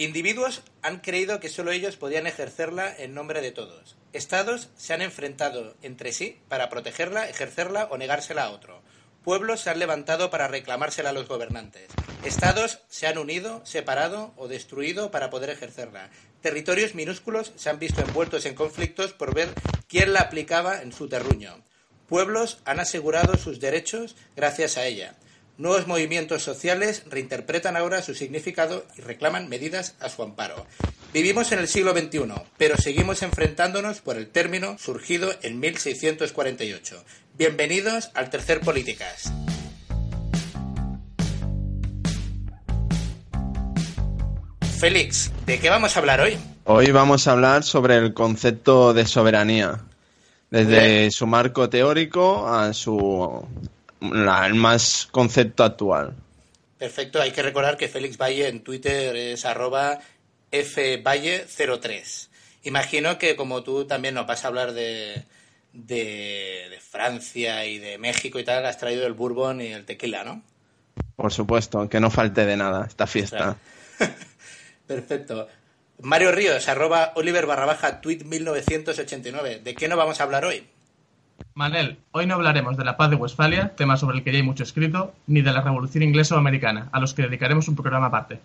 Individuos han creído que solo ellos podían ejercerla en nombre de todos. Estados se han enfrentado entre sí para protegerla, ejercerla o negársela a otro. Pueblos se han levantado para reclamársela a los gobernantes. Estados se han unido, separado o destruido para poder ejercerla. Territorios minúsculos se han visto envueltos en conflictos por ver quién la aplicaba en su terruño. Pueblos han asegurado sus derechos gracias a ella. Nuevos movimientos sociales reinterpretan ahora su significado y reclaman medidas a su amparo. Vivimos en el siglo XXI, pero seguimos enfrentándonos por el término surgido en 1648. Bienvenidos al tercer Políticas. Félix, ¿de qué vamos a hablar hoy? Hoy vamos a hablar sobre el concepto de soberanía, desde su marco teórico a su el más concepto actual. Perfecto, hay que recordar que Félix Valle en Twitter es arroba fvalle03. Imagino que como tú también nos vas a hablar de, de, Francia y de México y tal, has traído el bourbon y el tequila, ¿no? Por supuesto, que no falte de nada esta fiesta. Perfecto. Mario Ríos, arroba Oliver barra baja, tweet 1989. ¿De qué no vamos a hablar hoy? Manel, hoy no hablaremos de la paz de Westfalia, tema sobre el que ya hay mucho escrito, ni de la revolución inglesa o americana, a los que dedicaremos un programa aparte.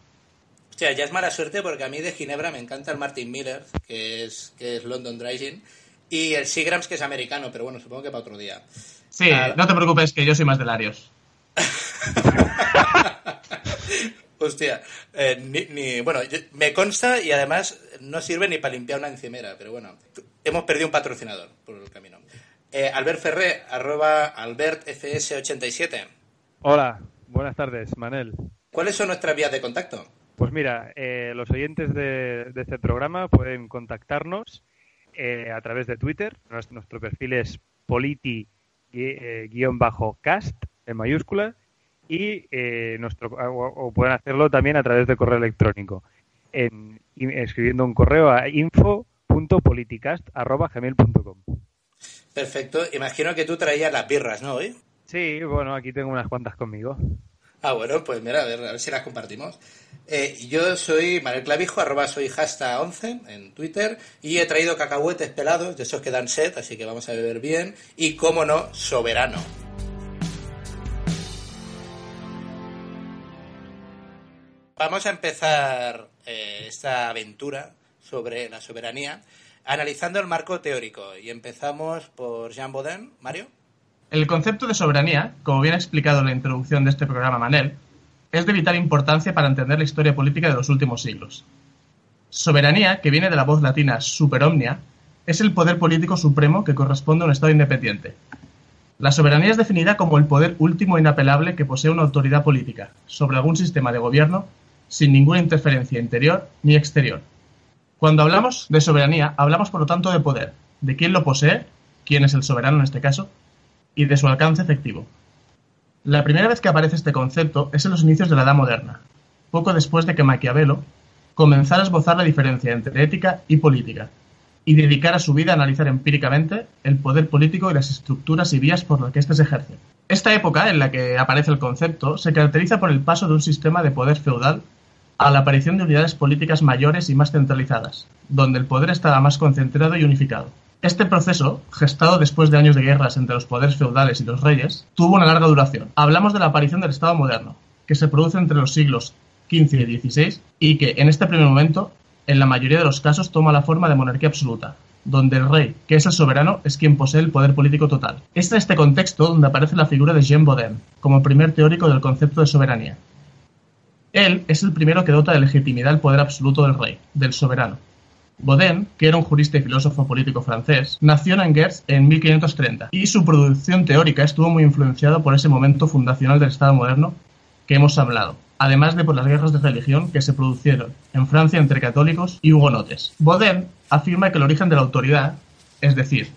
Hostia, ya es mala suerte porque a mí de Ginebra me encanta el Martin Miller, que es, que es London Dry y el Seagrams, que es americano, pero bueno, supongo que para otro día. Sí, ah, no te preocupes, que yo soy más de Larios. Hostia, eh, ni, bueno, me consta y además no sirve ni para limpiar una encimera, pero bueno, hemos perdido un patrocinador por el camino. Eh, Albert Ferré, arroba AlbertFS87. Hola, buenas tardes, Manel. ¿Cuáles son nuestras vías de contacto? Pues mira, eh, los oyentes de, este programa pueden contactarnos eh, a través de Twitter. Nuestro, perfil es politi-cast en mayúscula y nuestro, o, pueden hacerlo también a través de correo electrónico en, escribiendo un correo a info.politicast.gmail.com Perfecto. Imagino que tú traías las birras, ¿no? Hoy. Sí, bueno, aquí tengo unas cuantas conmigo. Ah, bueno, pues mira, a ver, si las compartimos. Eh, yo soy Manuel Clavijo, arroba soy hasta 11 en Twitter, y he traído cacahuetes pelados, de esos que dan sed, así que vamos a beber bien, y, como no, soberano. Vamos a empezar eh, esta aventura sobre la soberanía analizando el marco teórico. Y empezamos por Jean Baudin. Mario. El concepto de soberanía, como bien ha explicado en la introducción de este programa Manel, es de vital importancia para entender la historia política de los últimos siglos. Soberanía, que viene de la voz latina super omnia, es el poder político supremo que corresponde a un Estado independiente. La soberanía es definida como el poder último e inapelable que posee una autoridad política sobre algún sistema de gobierno sin ninguna interferencia interior ni exterior, cuando hablamos de soberanía, hablamos por lo tanto de poder, de quién lo posee, quién es el soberano en este caso, y de su alcance efectivo. La primera vez que aparece este concepto es en los inicios de la Edad Moderna, poco después de que Maquiavelo comenzara a esbozar la diferencia entre ética y política, y dedicara su vida a analizar empíricamente el poder político y las estructuras y vías por las que éste se ejerce. Esta época en la que aparece el concepto se caracteriza por el paso de un sistema de poder feudal a la aparición de unidades políticas mayores y más centralizadas, donde el poder estaba más concentrado y unificado. Este proceso, gestado después de años de guerras entre los poderes feudales y los reyes, tuvo una larga duración. Hablamos de la aparición del Estado moderno, que se produce entre los siglos XV y XVI y que, en este primer momento, en la mayoría de los casos toma la forma de monarquía absoluta, donde el rey, que es el soberano, es quien posee el poder político total. Es en este contexto donde aparece la figura de Jean Baudin, como primer teórico del concepto de soberanía, él es el primero que dota de legitimidad el poder absoluto del rey, del soberano. Baudin, que era un jurista y filósofo político francés, nació en Angers en 1530 y su producción teórica estuvo muy influenciada por ese momento fundacional del Estado moderno que hemos hablado, además de por las guerras de religión que se produjeron en Francia entre católicos y hugonotes. Baudin afirma que el origen de la autoridad, es decir,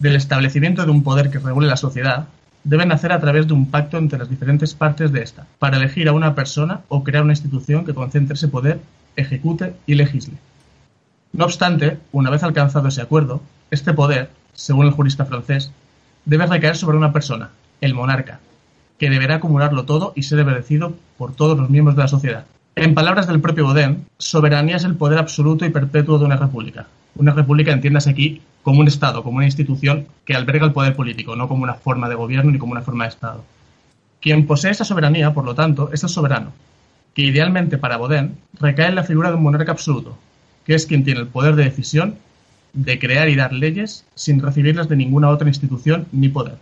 del establecimiento de un poder que regule la sociedad, deben hacer a través de un pacto entre las diferentes partes de esta, para elegir a una persona o crear una institución que concentre ese poder, ejecute y legisle. No obstante, una vez alcanzado ese acuerdo, este poder, según el jurista francés, debe recaer sobre una persona, el monarca, que deberá acumularlo todo y ser obedecido por todos los miembros de la sociedad. En palabras del propio Baudin, soberanía es el poder absoluto y perpetuo de una república. Una república entiendas aquí como un Estado, como una institución que alberga el poder político, no como una forma de gobierno ni como una forma de Estado. Quien posee esa soberanía, por lo tanto, es el soberano, que idealmente para Baudin recae en la figura de un monarca absoluto, que es quien tiene el poder de decisión de crear y dar leyes sin recibirlas de ninguna otra institución ni poder.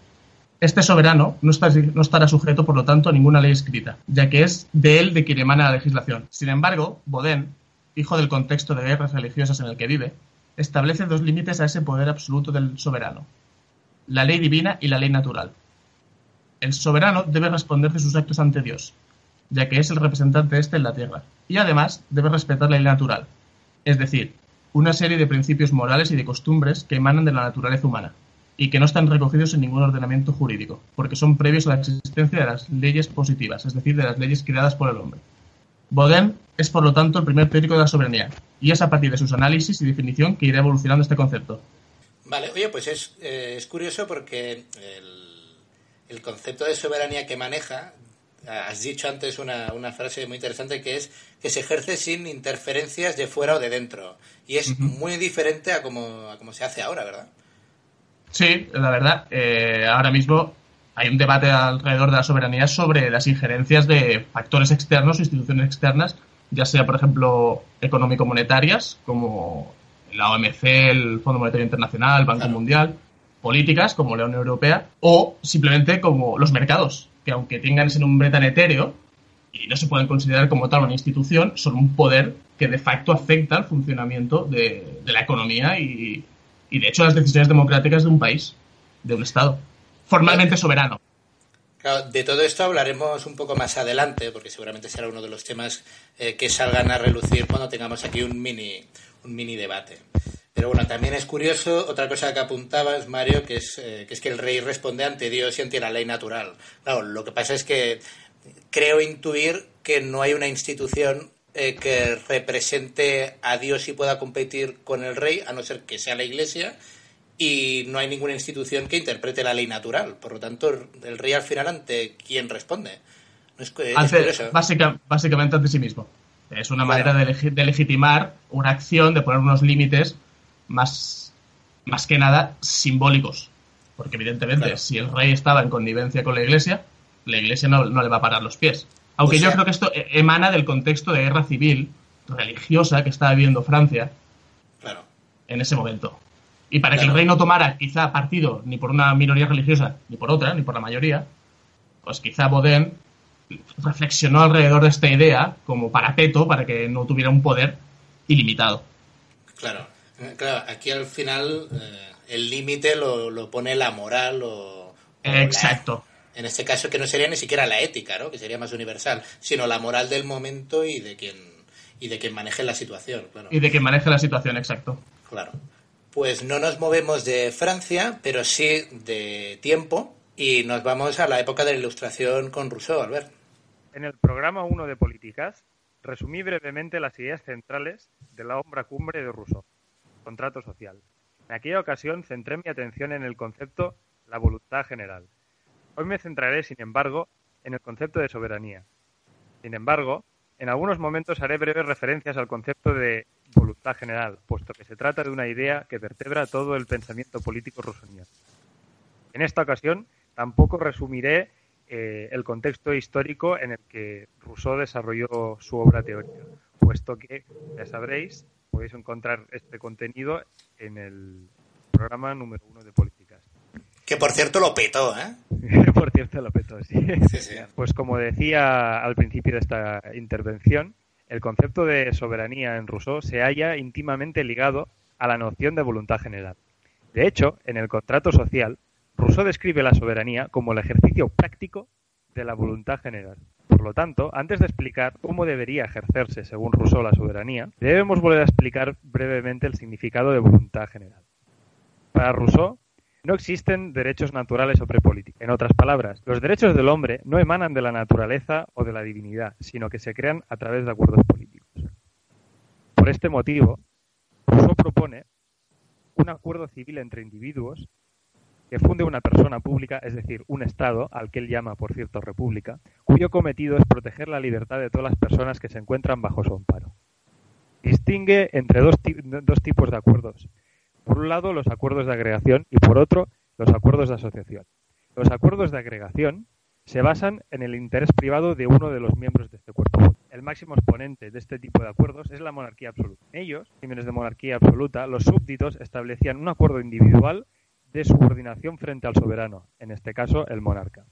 Este soberano no, estará sujeto, por lo tanto, a ninguna ley escrita, ya que es de él de quien emana la legislación. Sin embargo, Baudin, hijo del contexto de guerras religiosas en el que vive, establece dos límites a ese poder absoluto del soberano, la ley divina y la ley natural. El soberano debe responder de sus actos ante Dios, ya que es el representante de éste en la tierra, y además debe respetar la ley natural, es decir, una serie de principios morales y de costumbres que emanan de la naturaleza humana y que no están recogidos en ningún ordenamiento jurídico, porque son previos a la existencia de las leyes positivas, es decir, de las leyes creadas por el hombre. Baudin es, por lo tanto, el primer teórico de la soberanía, y es a partir de sus análisis y definición que irá evolucionando este concepto. Vale, oye, pues es, eh, curioso porque el, concepto de soberanía que maneja, has dicho antes una, una, frase muy interesante que es que se ejerce sin interferencias de fuera o de dentro, y es muy diferente a como, a como se hace ahora, ¿verdad? Sí, la verdad. Eh, ahora mismo hay un debate alrededor de la soberanía sobre las injerencias de factores externos o instituciones externas, ya sea, por ejemplo, económico-monetarias, como la OMC, el Fondo Monetario Internacional, el Banco Mundial, políticas, como la Unión Europea, o simplemente como los mercados, que aunque tengan ese nombre tan etéreo y no se pueden considerar como tal una institución, son un poder que de facto afecta al funcionamiento de, de la economía y, y de hecho las decisiones democráticas de un país, de un Estado, formalmente soberano. Claro, de todo esto hablaremos un poco más adelante, porque seguramente será uno de los temas eh, que salgan a relucir cuando tengamos aquí un mini, un mini debate. Pero bueno, también es curioso, otra cosa que apuntabas, Mario, que es, eh, que es que el rey responde ante Dios y ante la ley natural. Claro, lo que pasa es que creo intuir que no hay una institución eh, que represente a Dios y pueda competir con el rey, a no ser que sea la Iglesia, y no hay ninguna institución que interprete la ley natural. Por lo tanto, el rey al final ante quién responde. básicamente ante sí mismo. Es una manera de, legitimar una acción, de poner unos límites más, más que nada simbólicos. Porque evidentemente, si el rey estaba en connivencia con la iglesia, la iglesia no, no le va a parar los pies. Aunque yo creo que esto e-, emana del contexto de guerra civil religiosa que estaba viviendo Francia en ese momento. Y para que el rey no tomara quizá partido ni por una minoría religiosa, ni por otra, ni por la mayoría, pues quizá Baudin reflexionó alrededor de esta idea como parapeto para que no tuviera un poder ilimitado. Claro, eh, claro aquí al final eh, el límite lo, pone la moral o... Exacto. En este caso que no sería ni siquiera la ética, ¿no? que sería más universal, sino la moral del momento y de quien, y de quien maneje la situación. Claro. Y de quien maneje la situación, exacto. Claro. Pues no nos movemos de Francia, pero sí de tiempo, y nos vamos a la época de la Ilustración con Rousseau, Albert. En el programa 1 de Políticas, resumí brevemente las ideas centrales de la obra cumbre de Rousseau, contrato social. En aquella ocasión centré mi atención en el concepto la voluntad general, Hoy me centraré, sin embargo, en el concepto de soberanía. Sin embargo, en algunos momentos haré breves referencias al concepto de voluntad general, puesto que se trata de una idea que vertebra todo el pensamiento político rusoniano. En esta ocasión, tampoco resumiré eh, el contexto histórico en el que Rousseau desarrolló su obra teórica, puesto que, ya sabréis, podéis encontrar este contenido en el programa número uno de políticas. Que por cierto lo petó, ¿eh? por cierto lo petó, sí. Pues como decía al principio de esta intervención, el concepto de soberanía en Rousseau se halla íntimamente ligado a la noción de voluntad general. De hecho, en el contrato social, Rousseau describe la soberanía como el ejercicio práctico de la voluntad general. Por lo tanto, antes de explicar cómo debería ejercerse, según Rousseau, la soberanía, debemos volver a explicar brevemente el significado de voluntad general. Para Rousseau, no existen derechos naturales sobre política. En otras palabras, los derechos del hombre no emanan de la naturaleza o de la divinidad, sino que se crean a través de acuerdos políticos. Por este motivo, Rousseau propone un acuerdo civil entre individuos que funde una persona pública, es decir, un Estado, al que él llama, por cierto, república, cuyo cometido es proteger la libertad de todas las personas que se encuentran bajo su amparo. Distingue entre dos, dos tipos de acuerdos. Por un lado, los acuerdos de agregación y por otro, los acuerdos de asociación. Los acuerdos de agregación se basan en el interés privado de uno de los miembros de este cuerpo. El máximo exponente de este tipo de acuerdos es la monarquía absoluta. En ellos, regímenes de monarquía absoluta, los súbditos establecían un acuerdo individual de subordinación frente al soberano, en este caso el monarca.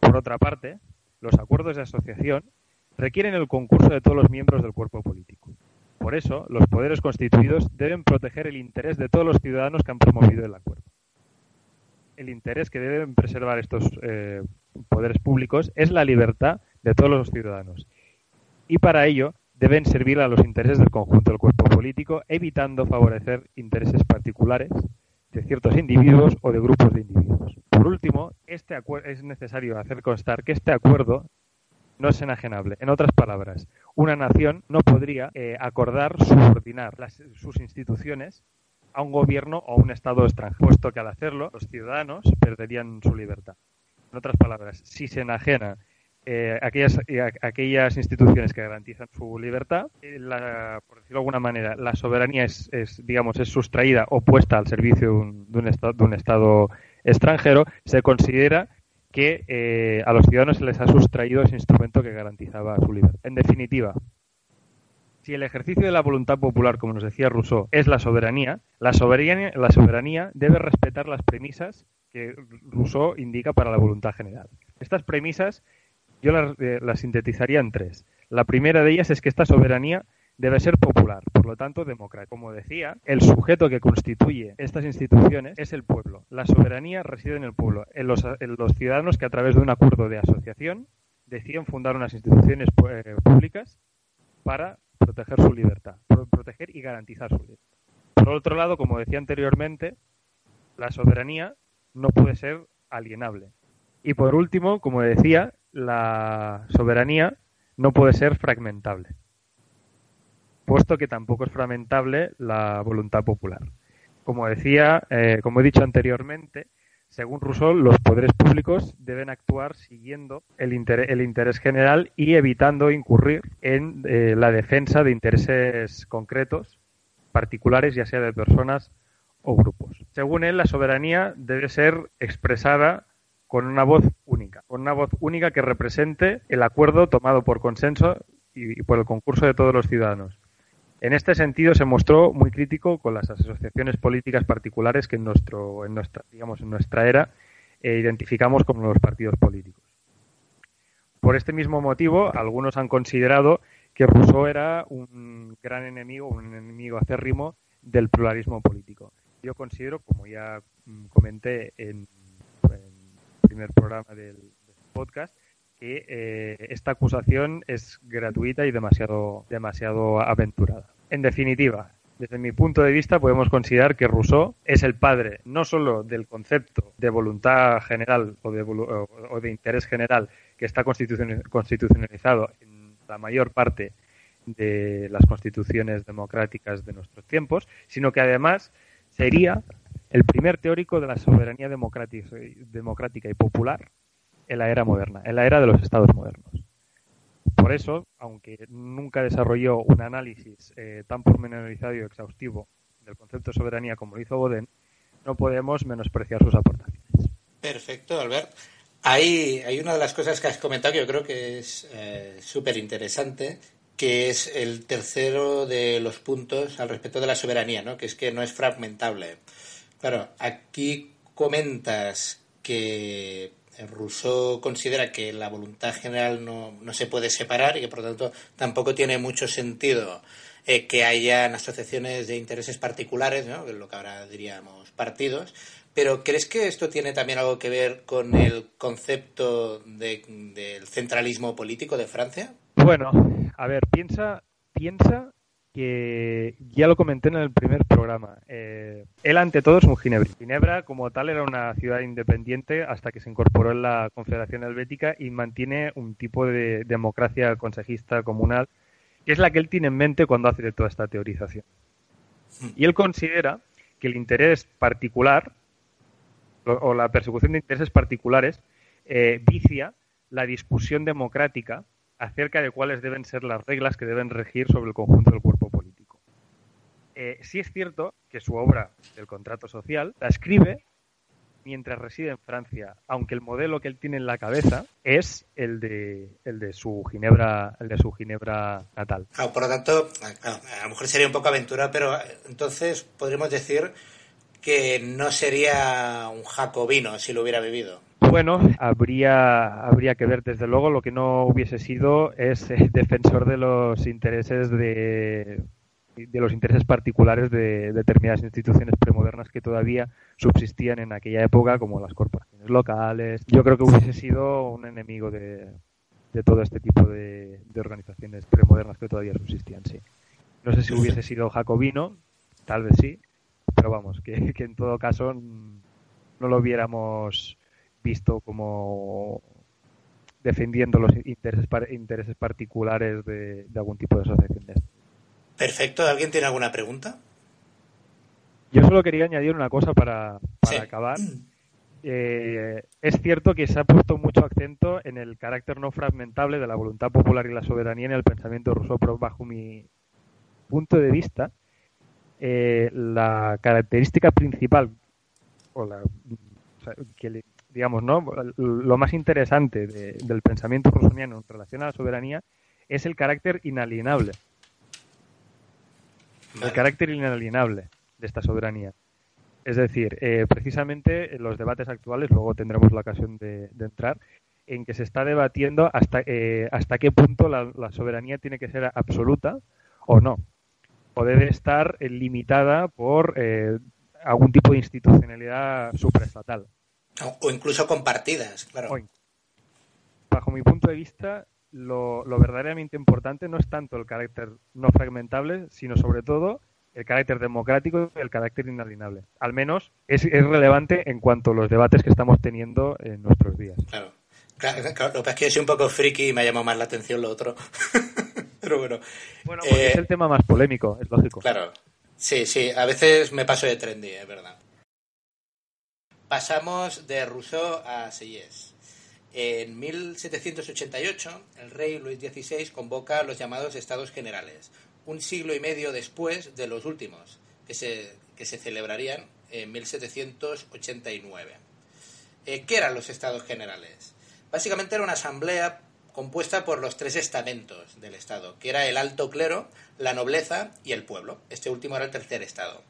Por otra parte, los acuerdos de asociación requieren el concurso de todos los miembros del cuerpo político. Por eso, los poderes constituidos deben proteger el interés de todos los ciudadanos que han promovido el acuerdo el interés que deben preservar estos eh, poderes públicos es la libertad de todos los ciudadanos. Y para ello deben servir a los intereses del conjunto del cuerpo político, evitando favorecer intereses particulares de ciertos individuos o de grupos de individuos. Por último, este es necesario hacer constar que este acuerdo no es enajenable. En otras palabras, una nación no podría eh, acordar subordinar sus instituciones a un gobierno o a un Estado extranjero, puesto que al hacerlo los ciudadanos perderían su libertad. En otras palabras, si se enajena eh, aquellas, eh, aquellas instituciones que garantizan su libertad, eh, por decirlo de alguna manera, la soberanía es, digamos, es sustraída o puesta al servicio de un, de un, estado, de un estado extranjero, se considera que a los ciudadanos se les ha sustraído ese instrumento que garantizaba su libertad. En definitiva, si el ejercicio de la voluntad popular, como nos decía Rousseau, es la soberanía, la soberanía, la soberanía debe respetar las premisas que Rousseau indica para la voluntad general. Estas premisas yo eh, las, sintetizaría en tres. La primera de ellas es que esta soberanía debe ser popular, por lo tanto democrática. Como decía, el sujeto que constituye estas instituciones es el pueblo. La soberanía reside en el pueblo, en los, en los ciudadanos que a través de un acuerdo de asociación deciden fundar unas instituciones eh, públicas para proteger su libertad, proteger y garantizar su libertad. Por otro lado, como decía anteriormente, la soberanía no puede ser alienable. Y por último, como decía, la soberanía no puede ser fragmentable, puesto que tampoco es fragmentable la voluntad popular. Como decía, eh, como he dicho anteriormente, según Rousseau, los poderes públicos deben actuar siguiendo el, interés, general y evitando incurrir en eh, la defensa de intereses concretos, particulares, ya sea de personas o grupos. Según él, la soberanía debe ser expresada con una voz única, con una voz única que represente el acuerdo tomado por consenso y por el concurso de todos los ciudadanos. En este sentido se mostró muy crítico con las asociaciones políticas particulares que en nuestro, en nuestra, digamos, en nuestra era eh, identificamos como los partidos políticos. Por este mismo motivo, algunos han considerado que Rousseau era un gran enemigo, un enemigo acérrimo del pluralismo político. Yo considero, como ya mm, comenté en, el primer programa del podcast, que eh, esta acusación es gratuita y demasiado, demasiado aventurada. En definitiva, desde mi punto de vista podemos considerar que Rousseau es el padre no solo del concepto de voluntad general o de, o de interés general que está constitucionalizado en la mayor parte de las constituciones democráticas de nuestros tiempos, sino que además sería el primer teórico de la soberanía democrática y popular en la era moderna, en la era de los estados modernos. Por eso, aunque nunca desarrolló un análisis eh, tan pormenorizado y exhaustivo del concepto de soberanía como lo hizo Boden, no podemos menospreciar sus aportaciones. Perfecto, Albert. Hay, hay una de las cosas que has comentado que yo creo que es eh, súper interesante, que es el tercero de los puntos al respecto de la soberanía, ¿no? que es que no es fragmentable. Claro, aquí comentas que Rousseau considera que la voluntad general no, no, se puede separar y que por lo tanto tampoco tiene mucho sentido eh, que hayan asociaciones de intereses particulares, ¿no? lo que ahora diríamos partidos. Pero ¿crees que esto tiene también algo que ver con el concepto del centralismo político de Francia? Bueno, a ver, piensa, piensa que ya lo comenté en el primer programa. Eh, él, ante todo, es un ginebra. Ginebra, como tal, era una ciudad independiente hasta que se incorporó en la Confederación Helvética y mantiene un tipo de democracia consejista comunal, que es la que él tiene en mente cuando hace toda esta teorización. Y él considera que el interés particular o la persecución de intereses particulares eh, vicia la discusión democrática acerca de cuáles deben ser las reglas que deben regir sobre el conjunto del cuerpo político. Eh, sí es cierto que su obra, El contrato social, la escribe mientras reside en Francia, aunque el modelo que él tiene en la cabeza es el de, su Ginebra, el de su Ginebra natal. por lo tanto, a, lo mejor sería un poco aventura, pero entonces podríamos decir que no sería un jacobino si lo hubiera vivido. Bueno, habría, habría que ver, desde luego, lo que no hubiese sido es eh, defensor de los intereses de, de los intereses particulares de determinadas instituciones premodernas que todavía subsistían en aquella época, como las corporaciones locales. Yo creo que hubiese sido un enemigo de, de todo este tipo de, organizaciones premodernas que todavía subsistían, sí. No sé si hubiese sido jacobino, tal vez sí, pero vamos, que, que en todo caso no lo hubiéramos visto como defendiendo los intereses, intereses particulares de, de algún tipo de asociación de Perfecto. ¿Alguien tiene alguna pregunta? Yo solo quería añadir una cosa para, acabar. Eh, es cierto que se ha puesto mucho acento en el carácter no fragmentable de la voluntad popular y la soberanía en el pensamiento ruso, pero bajo mi punto de vista, eh, la característica principal, o la, que, digamos, ¿no? lo más interesante del pensamiento rusoniano en relación a la soberanía es el carácter inalienable el carácter inalienable de esta soberanía. Es decir, eh, precisamente en los debates actuales, luego tendremos la ocasión de, entrar, en que se está debatiendo hasta, eh, hasta qué punto la, soberanía tiene que ser absoluta o no, o debe estar limitada por eh, algún tipo de institucionalidad supraestatal. O incluso compartidas, claro. bajo mi punto de vista, lo, verdaderamente importante no es tanto el carácter no fragmentable, sino sobre todo el carácter democrático y el carácter inalienable. Al menos es, relevante en cuanto a los debates que estamos teniendo en nuestros días. Claro. Claro, lo que es que yo soy un poco friki y me ha llamado más la atención lo otro. Pero bueno. Bueno, porque es eh, el tema más polémico, es lógico. Claro. Sí, sí, a veces me paso de trendy, es verdad. Pasamos de Rousseau a Seyes. En 1788, el rey Luis XVI convoca los llamados Estados Generales, un siglo y medio después de los últimos, que se, que se celebrarían en 1789. Eh, ¿Qué eran los Estados Generales? Básicamente era una asamblea compuesta por los tres estamentos del Estado, que era el alto clero, la nobleza y el pueblo. Este último era el tercer Estado.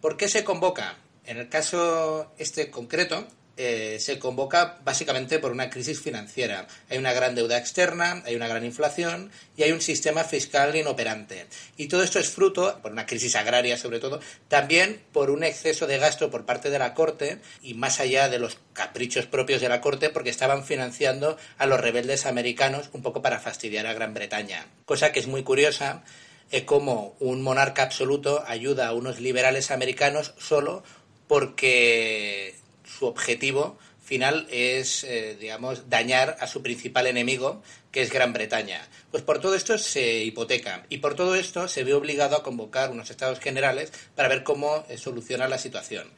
¿Por qué se convoca? En el caso este concreto, eh, se convoca básicamente por una crisis financiera. Hay una gran deuda externa, hay una gran inflación y hay un sistema fiscal inoperante. Y todo esto es fruto, por una crisis agraria sobre todo, también por un exceso de gasto por parte de la Corte y más allá de los caprichos propios de la Corte porque estaban financiando a los rebeldes americanos un poco para fastidiar a Gran Bretaña. Cosa que es muy curiosa es como un monarca absoluto ayuda a unos liberales americanos solo porque su objetivo final es, eh, digamos, dañar a su principal enemigo, que es Gran Bretaña. Pues por todo esto se hipoteca y por todo esto se ve obligado a convocar unos estados generales para ver cómo eh, solucionar la situación.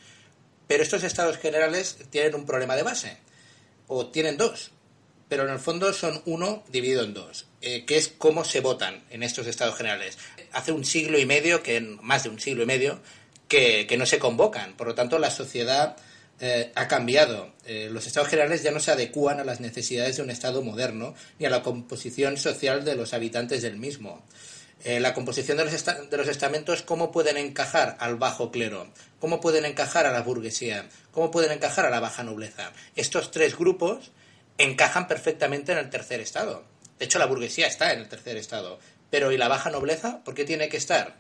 Pero estos estados generales tienen un problema de base, o tienen dos, pero en el fondo son uno dividido en dos, eh, que es cómo se votan en estos estados generales. Hace un siglo y medio, que más de un siglo y medio, que, no se convocan. Por lo tanto, la sociedad eh, ha cambiado. Eh, los estados generales ya no se adecúan a las necesidades de un estado moderno ni a la composición social de los habitantes del mismo. Eh, la composición de los, de los estamentos, ¿cómo pueden encajar al bajo clero? ¿Cómo pueden encajar a la burguesía? ¿Cómo pueden encajar a la baja nobleza? Estos tres grupos encajan perfectamente en el tercer estado. De hecho, la burguesía está en el tercer estado. Pero ¿y la baja nobleza? ¿Por qué tiene que estar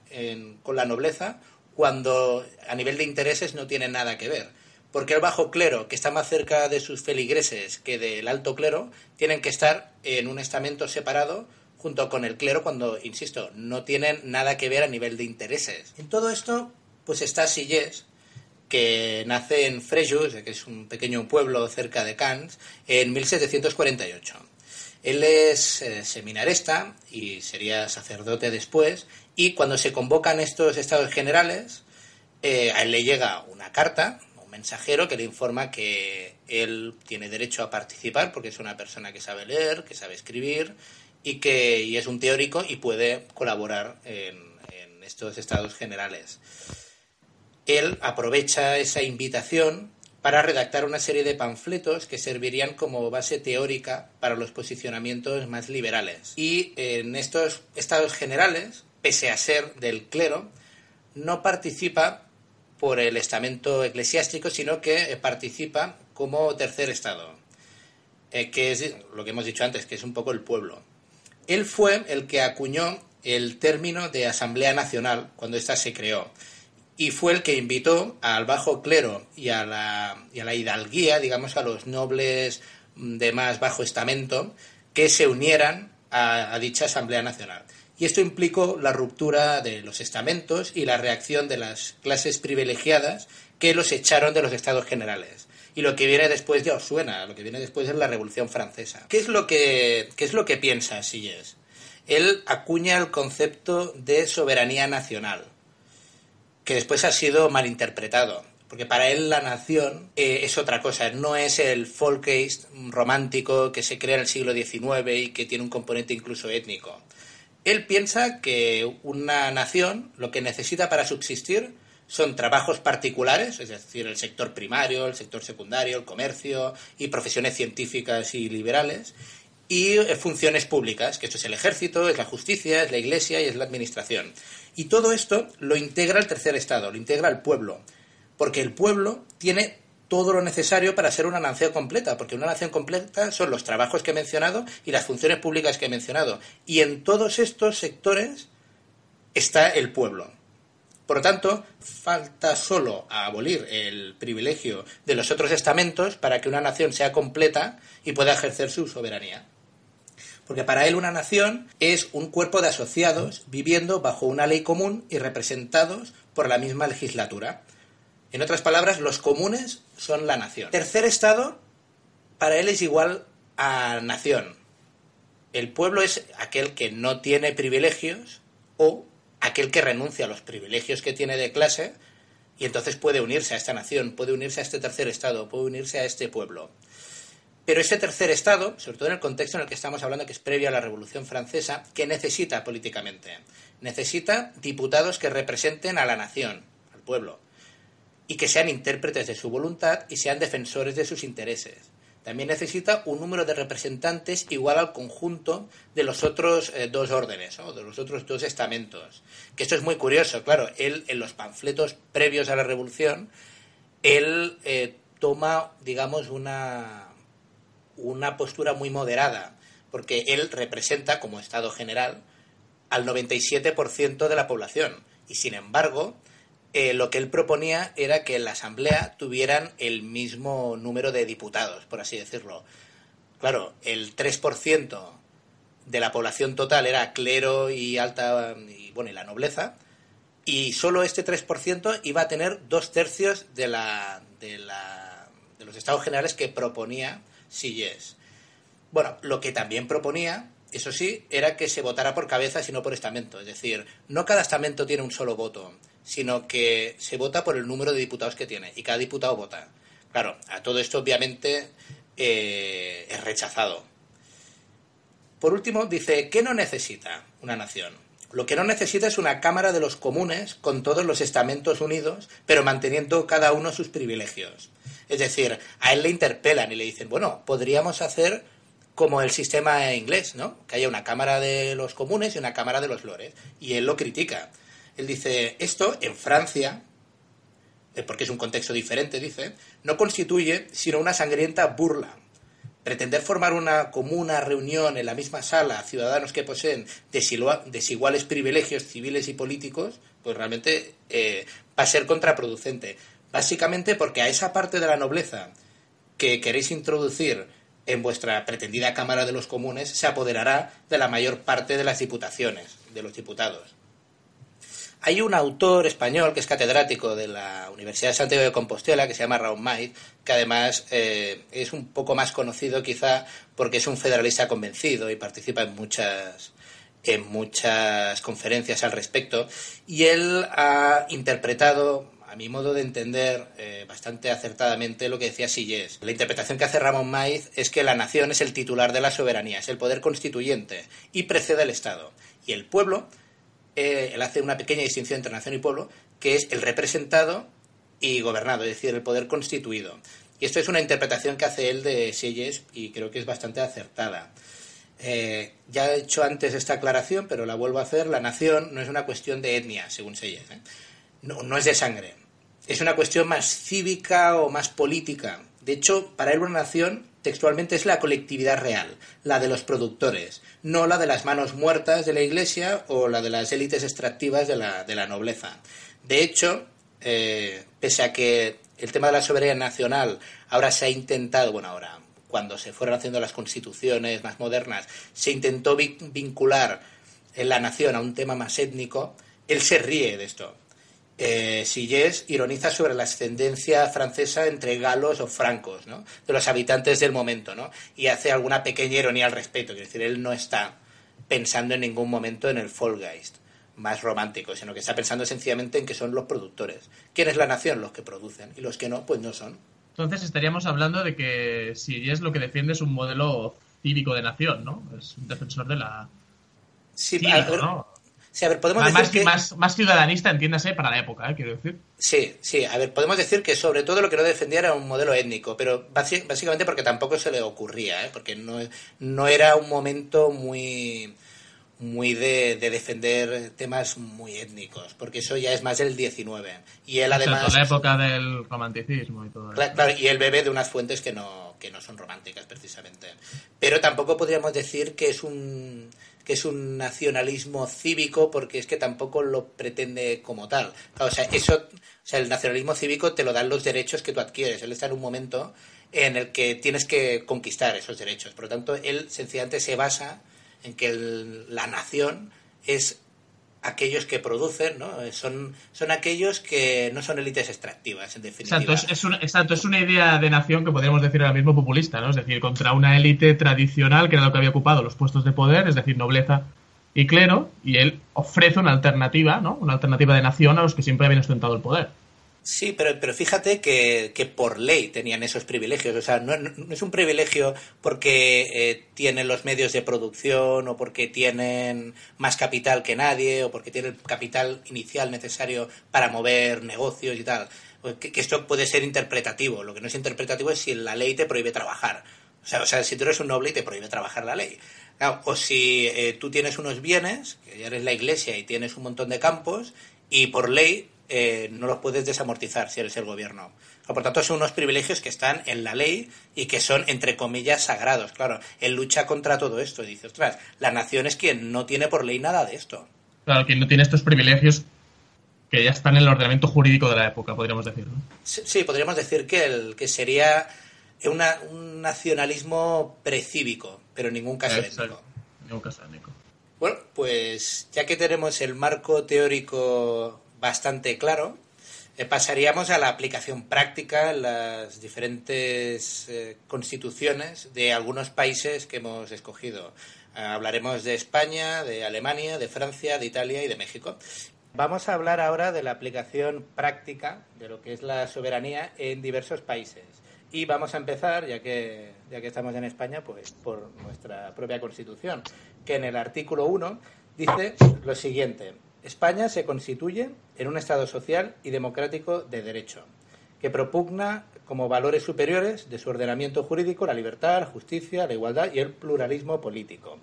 con la nobleza cuando a nivel de intereses no tiene nada que ver? porque el bajo clero, que está más cerca de sus feligreses que del alto clero, tienen que estar en un estamento separado junto con el clero cuando, insisto, no tienen nada que ver a nivel de intereses. En todo esto, pues está Sillés, que nace en Frejus, que es un pequeño pueblo cerca de Cannes, en 1748. Él es eh, seminarista y sería sacerdote después, y cuando se convocan estos estados generales, eh, a él le llega una carta un mensajero que le informa que él tiene derecho a participar porque es una persona que sabe leer, que sabe escribir y que y es un teórico y puede colaborar en, en estos estados generales. Él aprovecha esa invitación para redactar una serie de panfletos que servirían como base teórica para los posicionamientos más liberales. Y en estos estados generales, pese a ser del clero, no participa por el estamento eclesiástico, sino que participa como tercer estado, eh, que es lo que hemos dicho antes, que es un poco el pueblo. Él fue el que acuñó el término de Asamblea Nacional cuando ésta se creó y fue el que invitó al bajo clero y a la, y a la hidalguía, digamos, a los nobles de más bajo estamento, que se unieran a, dicha Asamblea Nacional. Y esto implicó la ruptura de los estamentos y la reacción de las clases privilegiadas que los echaron de los estados generales. Y lo que viene después ya os suena, lo que viene después es la Revolución Francesa. ¿Qué es lo que, qué es lo que piensa Silles? Él acuña el concepto de soberanía nacional que después ha sido malinterpretado. Porque para él la nación eh, es otra cosa, no es el folkist romántico que se crea en el siglo XIX y que tiene un componente incluso étnico. Él piensa que una nación lo que necesita para subsistir son trabajos particulares, es decir, el sector primario, el sector secundario, el comercio y profesiones científicas y liberales, y eh, funciones públicas, que esto es el ejército, es la justicia, es la iglesia y es la administración. Y todo esto lo integra el tercer estado, lo integra el pueblo, porque el pueblo tiene todo lo necesario para ser una nación completa, porque una nación completa son los trabajos que he mencionado y las funciones públicas que he mencionado. Y en todos estos sectores está el pueblo. Por lo tanto, falta solo abolir el privilegio de los otros estamentos para que una nación sea completa y pueda ejercer su soberanía. Porque para él una nación es un cuerpo de asociados viviendo bajo una ley común y representados por la misma legislatura. En otras palabras, los comunes son la nación. Tercer estado, para él es igual a nación. El pueblo es aquel que no tiene privilegios o aquel que renuncia a los privilegios que tiene de clase y entonces puede unirse a esta nación, puede unirse a este tercer estado, puede unirse a este pueblo. Pero ese tercer Estado, sobre todo en el contexto en el que estamos hablando, que es previo a la Revolución Francesa, ¿qué necesita políticamente? Necesita diputados que representen a la nación, al pueblo, y que sean intérpretes de su voluntad y sean defensores de sus intereses. También necesita un número de representantes igual al conjunto de los otros eh, dos órdenes, o de los otros dos estamentos. Que esto es muy curioso, claro, él en los panfletos previos a la Revolución, él eh, toma, digamos, una, una postura muy moderada, porque él representa, como Estado general, al 97% de la población. Y sin embargo, eh, lo que él proponía era que en la Asamblea tuvieran el mismo número de diputados, por así decirlo. Claro, el 3% de la población total era clero y alta y bueno y la nobleza y solo este 3% iba a tener dos tercios de la, de la de los estados generales que proponía Silles. Bueno, lo que también proponía, eso sí, era que se votara por cabeza y no por estamento. Es decir, no cada estamento tiene un solo voto, sino que se vota por el número de diputados que tiene y cada diputado vota. Claro, a todo esto obviamente eh, es rechazado. Por último, dice, ¿qué no necesita una nación? Lo que no necesita es una Cámara de los Comunes con todos los estamentos unidos, pero manteniendo cada uno sus privilegios. Es decir, a él le interpelan y le dicen, bueno, podríamos hacer como el sistema inglés, ¿no? Que haya una Cámara de los Comunes y una Cámara de los Lores. Y él lo critica. Él dice, esto en Francia, eh, porque es un contexto diferente, dice, no constituye sino una sangrienta burla. Pretender formar una comuna reunión en la misma sala, ciudadanos que poseen desiguales privilegios civiles y políticos, pues realmente eh, va a ser contraproducente. Básicamente porque a esa parte de la nobleza que queréis introducir en vuestra pretendida Cámara de los Comunes se apoderará de la mayor parte de las diputaciones, de los diputados. Hay un autor español que es catedrático de la Universidad de Santiago de Compostela, que se llama Raúl Maid, que además eh, es un poco más conocido quizá porque es un federalista convencido y participa en muchas, en muchas conferencias al respecto. Y él ha interpretado a mi modo de entender, eh, bastante acertadamente lo que decía Sillés. La interpretación que hace Ramón Maiz es que la nación es el titular de la soberanía, es el poder constituyente y precede al Estado. Y el pueblo, eh, él hace una pequeña distinción entre nación y pueblo, que es el representado y gobernado, es decir, el poder constituido. Y esto es una interpretación que hace él de Sillés y creo que es bastante acertada. Eh, ya he hecho antes esta aclaración, pero la vuelvo a hacer. La nación no es una cuestión de etnia, según Seyes. ¿eh? No, no es de sangre. Es una cuestión más cívica o más política. De hecho, para él una nación textualmente es la colectividad real, la de los productores, no la de las manos muertas de la Iglesia o la de las élites extractivas de la, de la nobleza. De hecho, eh, pese a que el tema de la soberanía nacional ahora se ha intentado, bueno, ahora cuando se fueron haciendo las constituciones más modernas, se intentó vincular la nación a un tema más étnico, él se ríe de esto. Eh, Sillés ironiza sobre la ascendencia francesa entre galos o francos, ¿no? de los habitantes del momento, ¿no? y hace alguna pequeña ironía al respecto, es decir, él no está pensando en ningún momento en el Folgeist más romántico, sino que está pensando sencillamente en que son los productores. ¿Quién es la nación? Los que producen, y los que no, pues no son. Entonces estaríamos hablando de que si es lo que defiende es un modelo cívico de nación, ¿no? Es un defensor de la... Sí, a ver, Sí, a ver, podemos decir más, que... más, más, ciudadanista, entiéndase, para la época, ¿eh? quiero decir. Sí, sí, a ver, podemos decir que sobre todo lo que no defendía era un modelo étnico, pero básicamente porque tampoco se le ocurría, ¿eh? porque no, no era un momento muy muy de, defender temas muy étnicos, porque eso ya es más del 19. Y él además... la época del romanticismo y todo claro, y él bebe de unas fuentes que no, que no son románticas precisamente. Pero tampoco podríamos decir que es un que es un nacionalismo cívico porque es que tampoco lo pretende como tal. o sea, eso, o sea, el nacionalismo cívico te lo dan los derechos que tú adquieres. Él está en un momento en el que tienes que conquistar esos derechos. Por lo tanto, él sencillamente se basa en que la nación es aquellos que producen, ¿no? Son, son aquellos que no son élites extractivas, en definitiva. Exacto es, exacto, es una idea de nación que podríamos decir ahora mismo populista, ¿no? Es decir, contra una élite tradicional que era lo que había ocupado los puestos de poder, es decir, nobleza y clero, y él ofrece una alternativa, ¿no? Una alternativa de nación a los que siempre habían ostentado el poder. Sí, pero, pero fíjate que, que, por ley tenían esos privilegios. O sea, no, es un privilegio porque eh, tienen los medios de producción o porque tienen más capital que nadie o porque tienen el capital inicial necesario para mover negocios y tal. Que, esto puede ser interpretativo. Lo que no es interpretativo es si la ley te prohíbe trabajar. O sea, o sea si tú eres un noble y te prohíbe trabajar la ley. o si eh, tú tienes unos bienes, que ya eres la iglesia y tienes un montón de campos, y por ley eh, no los puedes desamortizar si eres el gobierno. Por tanto, son unos privilegios que están en la ley y que son, entre comillas, sagrados. Claro, él lucha contra todo esto y dice, ostras, la nación es quien no tiene por ley nada de esto. Claro, quien no tiene estos privilegios que ya están en el ordenamiento jurídico de la época, podríamos decir. Sí, podríamos decir que, el, que sería un nacionalismo precívico, pero en ningún caso étnico. ningún caso étnico. Bueno, pues ya que tenemos el marco teórico bastante claro, eh, pasaríamos a la aplicación práctica en las diferentes eh, constituciones de algunos países que hemos escogido. Eh, hablaremos de España, de Alemania, de Francia, de Italia y de México. Vamos a hablar ahora de la aplicación práctica de lo que es la soberanía en diversos países. Y vamos a empezar, ya que, ya que estamos en España, pues por nuestra propia Constitución, que en el artículo 1 dice lo siguiente. España se constituye en un Estado social y democrático de derecho, que propugna como valores superiores de su ordenamiento jurídico la libertad, la justicia, la igualdad y el pluralismo político.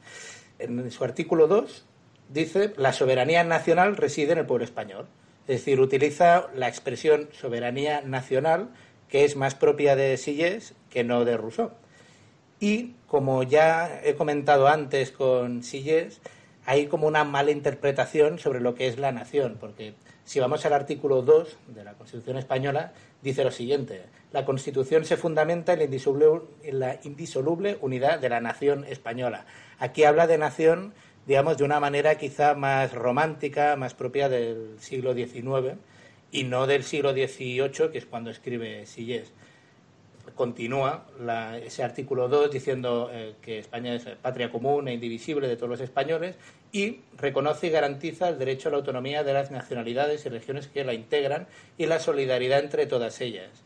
En su artículo 2 dice la soberanía nacional reside en el pueblo español, es decir, utiliza la expresión soberanía nacional que es más propia de Sillés que no de Rousseau. Y como ya he comentado antes con Sillés, hay como una mala interpretación sobre lo que es la nación, porque si vamos al artículo 2 de la Constitución española, dice lo siguiente, la Constitución se fundamenta en la, indisoluble, unidad de la nación española. Aquí habla de nación, digamos, de una manera quizá más romántica, más propia del siglo XIX y no del siglo XVIII, que es cuando escribe Sillés. Continúa ese artículo 2 diciendo eh, que España es patria común e indivisible de todos los españoles y reconoce y garantiza el derecho a la autonomía de las nacionalidades y regiones que la integran y la solidaridad entre todas ellas.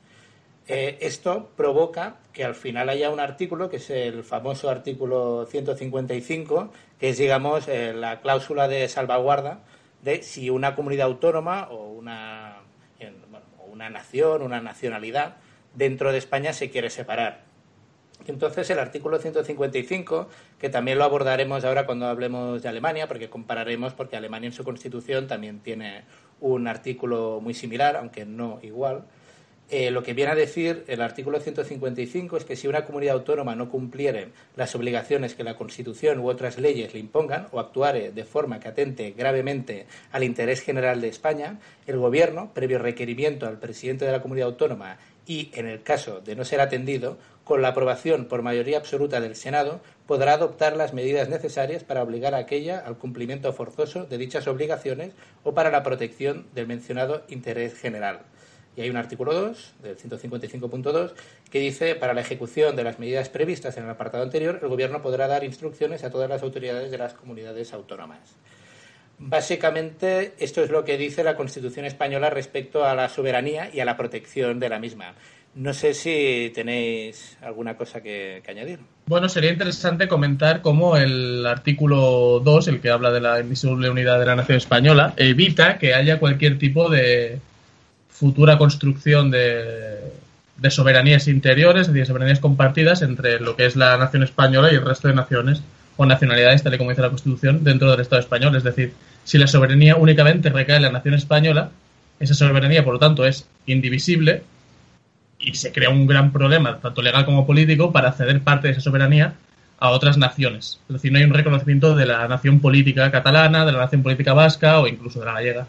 Eh, esto provoca que al final haya un artículo, que es el famoso artículo 155, que es, digamos, eh, la cláusula de salvaguarda de si una comunidad autónoma o una, o una nación, una nacionalidad dentro de España se quiere separar. Entonces, el artículo 155, que también lo abordaremos ahora cuando hablemos de Alemania, porque compararemos, porque Alemania en su constitución también tiene un artículo muy similar, aunque no igual. Eh, lo que viene a decir el artículo 155 es que si una comunidad autónoma no cumpliere las obligaciones que la Constitución u otras leyes le impongan o actuare de forma que atente gravemente al interés general de España, el Gobierno, previo requerimiento al presidente de la comunidad autónoma y, en el caso de no ser atendido, con la aprobación por mayoría absoluta del Senado, podrá adoptar las medidas necesarias para obligar a aquella al cumplimiento forzoso de dichas obligaciones o para la protección del mencionado interés general. Y hay un artículo 2 del 155.2 que dice, para la ejecución de las medidas previstas en el apartado anterior, el Gobierno podrá dar instrucciones a todas las autoridades de las comunidades autónomas. Básicamente, esto es lo que dice la Constitución española respecto a la soberanía y a la protección de la misma. No sé si tenéis alguna cosa que, añadir. Bueno, sería interesante comentar cómo el artículo 2, el que habla de la indisoluble unidad de la nación española, evita que haya cualquier tipo de futura construcción de, de soberanías interiores, es decir, soberanías compartidas entre lo que es la nación española y el resto de naciones o nacionalidades, tal y como dice la Constitución, dentro del Estado español. Es decir, si la soberanía únicamente recae en la nación española, esa soberanía, por lo tanto, es indivisible y se crea un gran problema, tanto legal como político, para ceder parte de esa soberanía a otras naciones. Es decir, no hay un reconocimiento de la nación política catalana, de la nación política vasca o incluso de la gallega.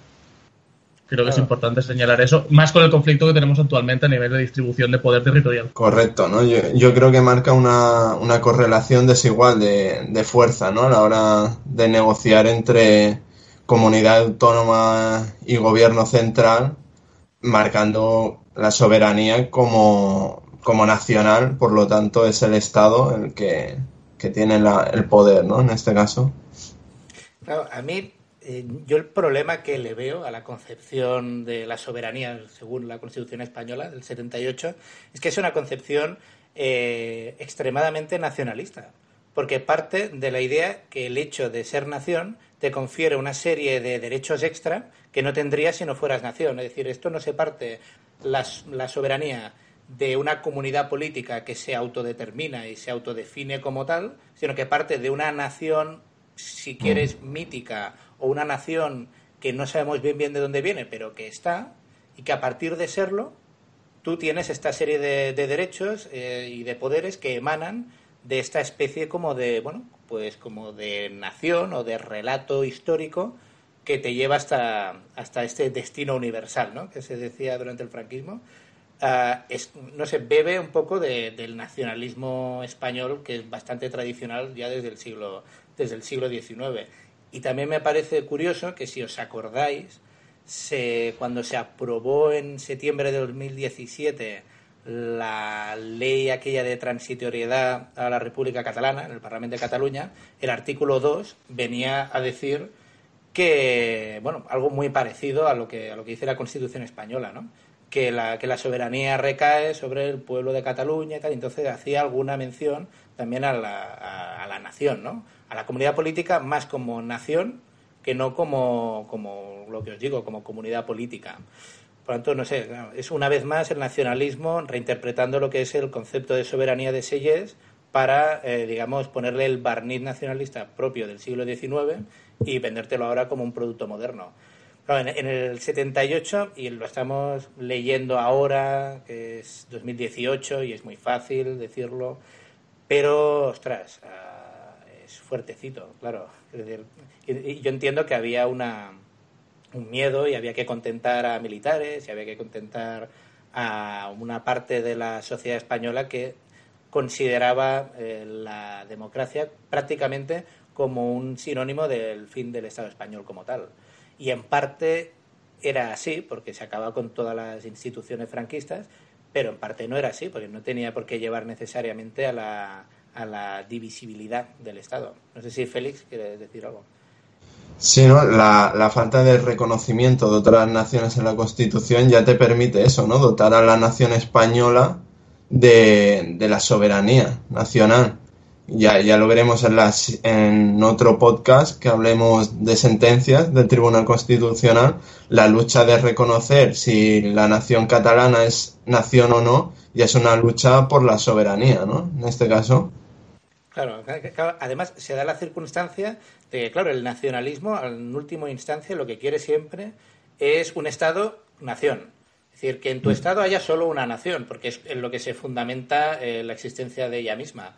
Creo que es importante señalar eso, más con el conflicto que tenemos actualmente a nivel de distribución de poder territorial. Correcto, ¿no? Yo, creo que marca una, una correlación desigual de, de, fuerza, ¿no? A la hora de negociar entre comunidad autónoma y gobierno central, marcando la soberanía como, como nacional, por lo tanto es el Estado el que, que tiene el poder, ¿no? En este caso. Claro, a mí eh, yo el problema que le veo a la concepción de la soberanía según la Constitución española del 78 es que es una concepción eh, extremadamente nacionalista, porque parte de la idea que el hecho de ser nación te confiere una serie de derechos extra que no tendrías si no fueras nación. Es decir, esto no se parte la, la soberanía de una comunidad política que se autodetermina y se autodefine como tal, sino que parte de una nación, si quieres, mítica o una nación que no sabemos bien bien de dónde viene, pero que está, y que a partir de serlo, tú tienes esta serie de, derechos eh, y de poderes que emanan de esta especie como de, bueno, pues como de nación o de relato histórico que te lleva hasta, hasta este destino universal, ¿no? Que se decía durante el franquismo. Ah, es, no sé, bebe un poco del nacionalismo español que es bastante tradicional ya desde el siglo, desde el siglo XIX y también me parece curioso que si os acordáis, se, cuando se aprobó en septiembre de 2017 la ley aquella de transitoriedad a la República Catalana, en el Parlamento de Cataluña, el artículo 2 venía a decir que, bueno, algo muy parecido a lo que, a lo que dice la Constitución española, ¿no? Que la, que la soberanía recae sobre el pueblo de Cataluña y tal, entonces hacía alguna mención también a la, a la nación, ¿no? A la comunidad política más como nación que no como, como lo que os digo, como comunidad política. Por lo tanto, no sé, es una vez más el nacionalismo reinterpretando lo que es el concepto de soberanía de Selles para, eh, digamos, ponerle el barniz nacionalista propio del siglo XIX y vendértelo ahora como un producto moderno. en, en, el 78, y lo estamos leyendo ahora, que es 2018, y es muy fácil decirlo, pero, ostras, fuertecito, claro. yo entiendo que había una, un miedo y había que contentar a militares y había que contentar a una parte de la sociedad española que consideraba eh, la democracia prácticamente como un sinónimo del fin del Estado español como tal. Y en parte era así, porque se acaba con todas las instituciones franquistas, pero en parte no era así, porque no tenía por qué llevar necesariamente a la, a la divisibilidad del Estado. No sé si Félix quiere decir algo. Sí, ¿no? La, falta de reconocimiento de otras naciones en la Constitución ya te permite eso, ¿no? Dotar a la nación española de, la soberanía nacional. Ya, ya lo veremos en, en otro podcast que hablemos de sentencias del Tribunal Constitucional, la lucha de reconocer si la nación catalana es nación o no, y es una lucha por la soberanía, ¿no? En este caso. Claro, además se da la circunstancia de que, claro, el nacionalismo, en última instancia, lo que quiere siempre es un Estado-nación. Es decir, que en tu. Estado haya solo una nación, porque es en lo que se fundamenta eh, la existencia de ella misma.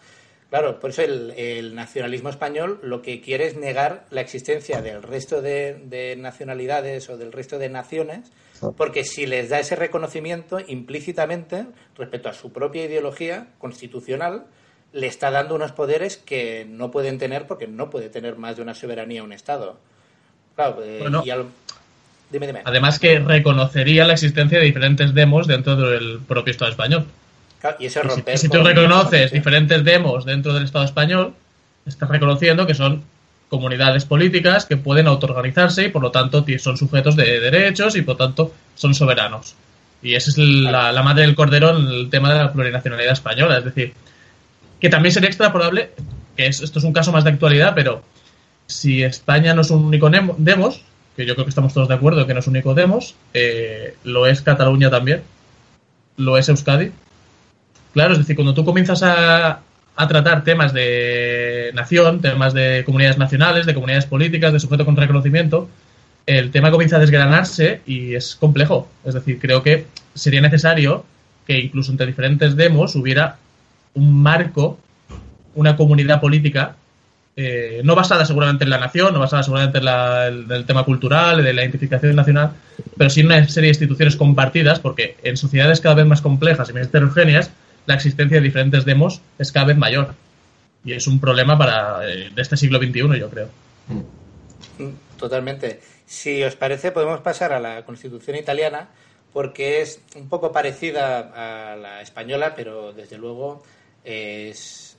Claro, por eso el, nacionalismo español lo que quiere es negar la existencia del resto de, nacionalidades o del resto de naciones, porque si les da ese reconocimiento implícitamente respecto a su propia ideología constitucional, le está dando unos poderes que no pueden tener porque no puede tener más de una soberanía un Estado. Claro, eh, dime, dime. Además que reconocería la existencia de diferentes demos dentro del propio Estado español. y eso romper si, tú reconoces diferentes demos dentro del Estado español, estás reconociendo que son comunidades políticas que pueden autoorganizarse y por lo tanto son sujetos de derechos y por lo tanto son soberanos. Y esa es la, la madre del cordero en el tema de la plurinacionalidad española. Es decir, que también sería extrapolable, que esto es un caso más de actualidad, pero si España no es un único demos, que yo creo que estamos todos de acuerdo que no es un único demos, eh, lo es Cataluña también, lo es Euskadi. Claro, es decir, cuando tú comienzas a, a tratar temas de nación, temas de comunidades nacionales, de comunidades políticas, de sujeto con reconocimiento, el tema comienza a desgranarse y es complejo. Es decir, creo que sería necesario que incluso entre diferentes demos hubiera un marco, una comunidad política, eh, no basada seguramente en la nación, no basada seguramente en, el, tema cultural, de la identificación nacional, pero sí en una serie de instituciones compartidas, porque en sociedades cada vez más complejas y más heterogéneas, la existencia de diferentes demos es cada vez mayor. Y es un problema para eh, de este siglo XXI, yo creo. Totalmente. Si os parece, podemos pasar a la Constitución italiana, porque es un poco parecida a la española, pero desde luego es,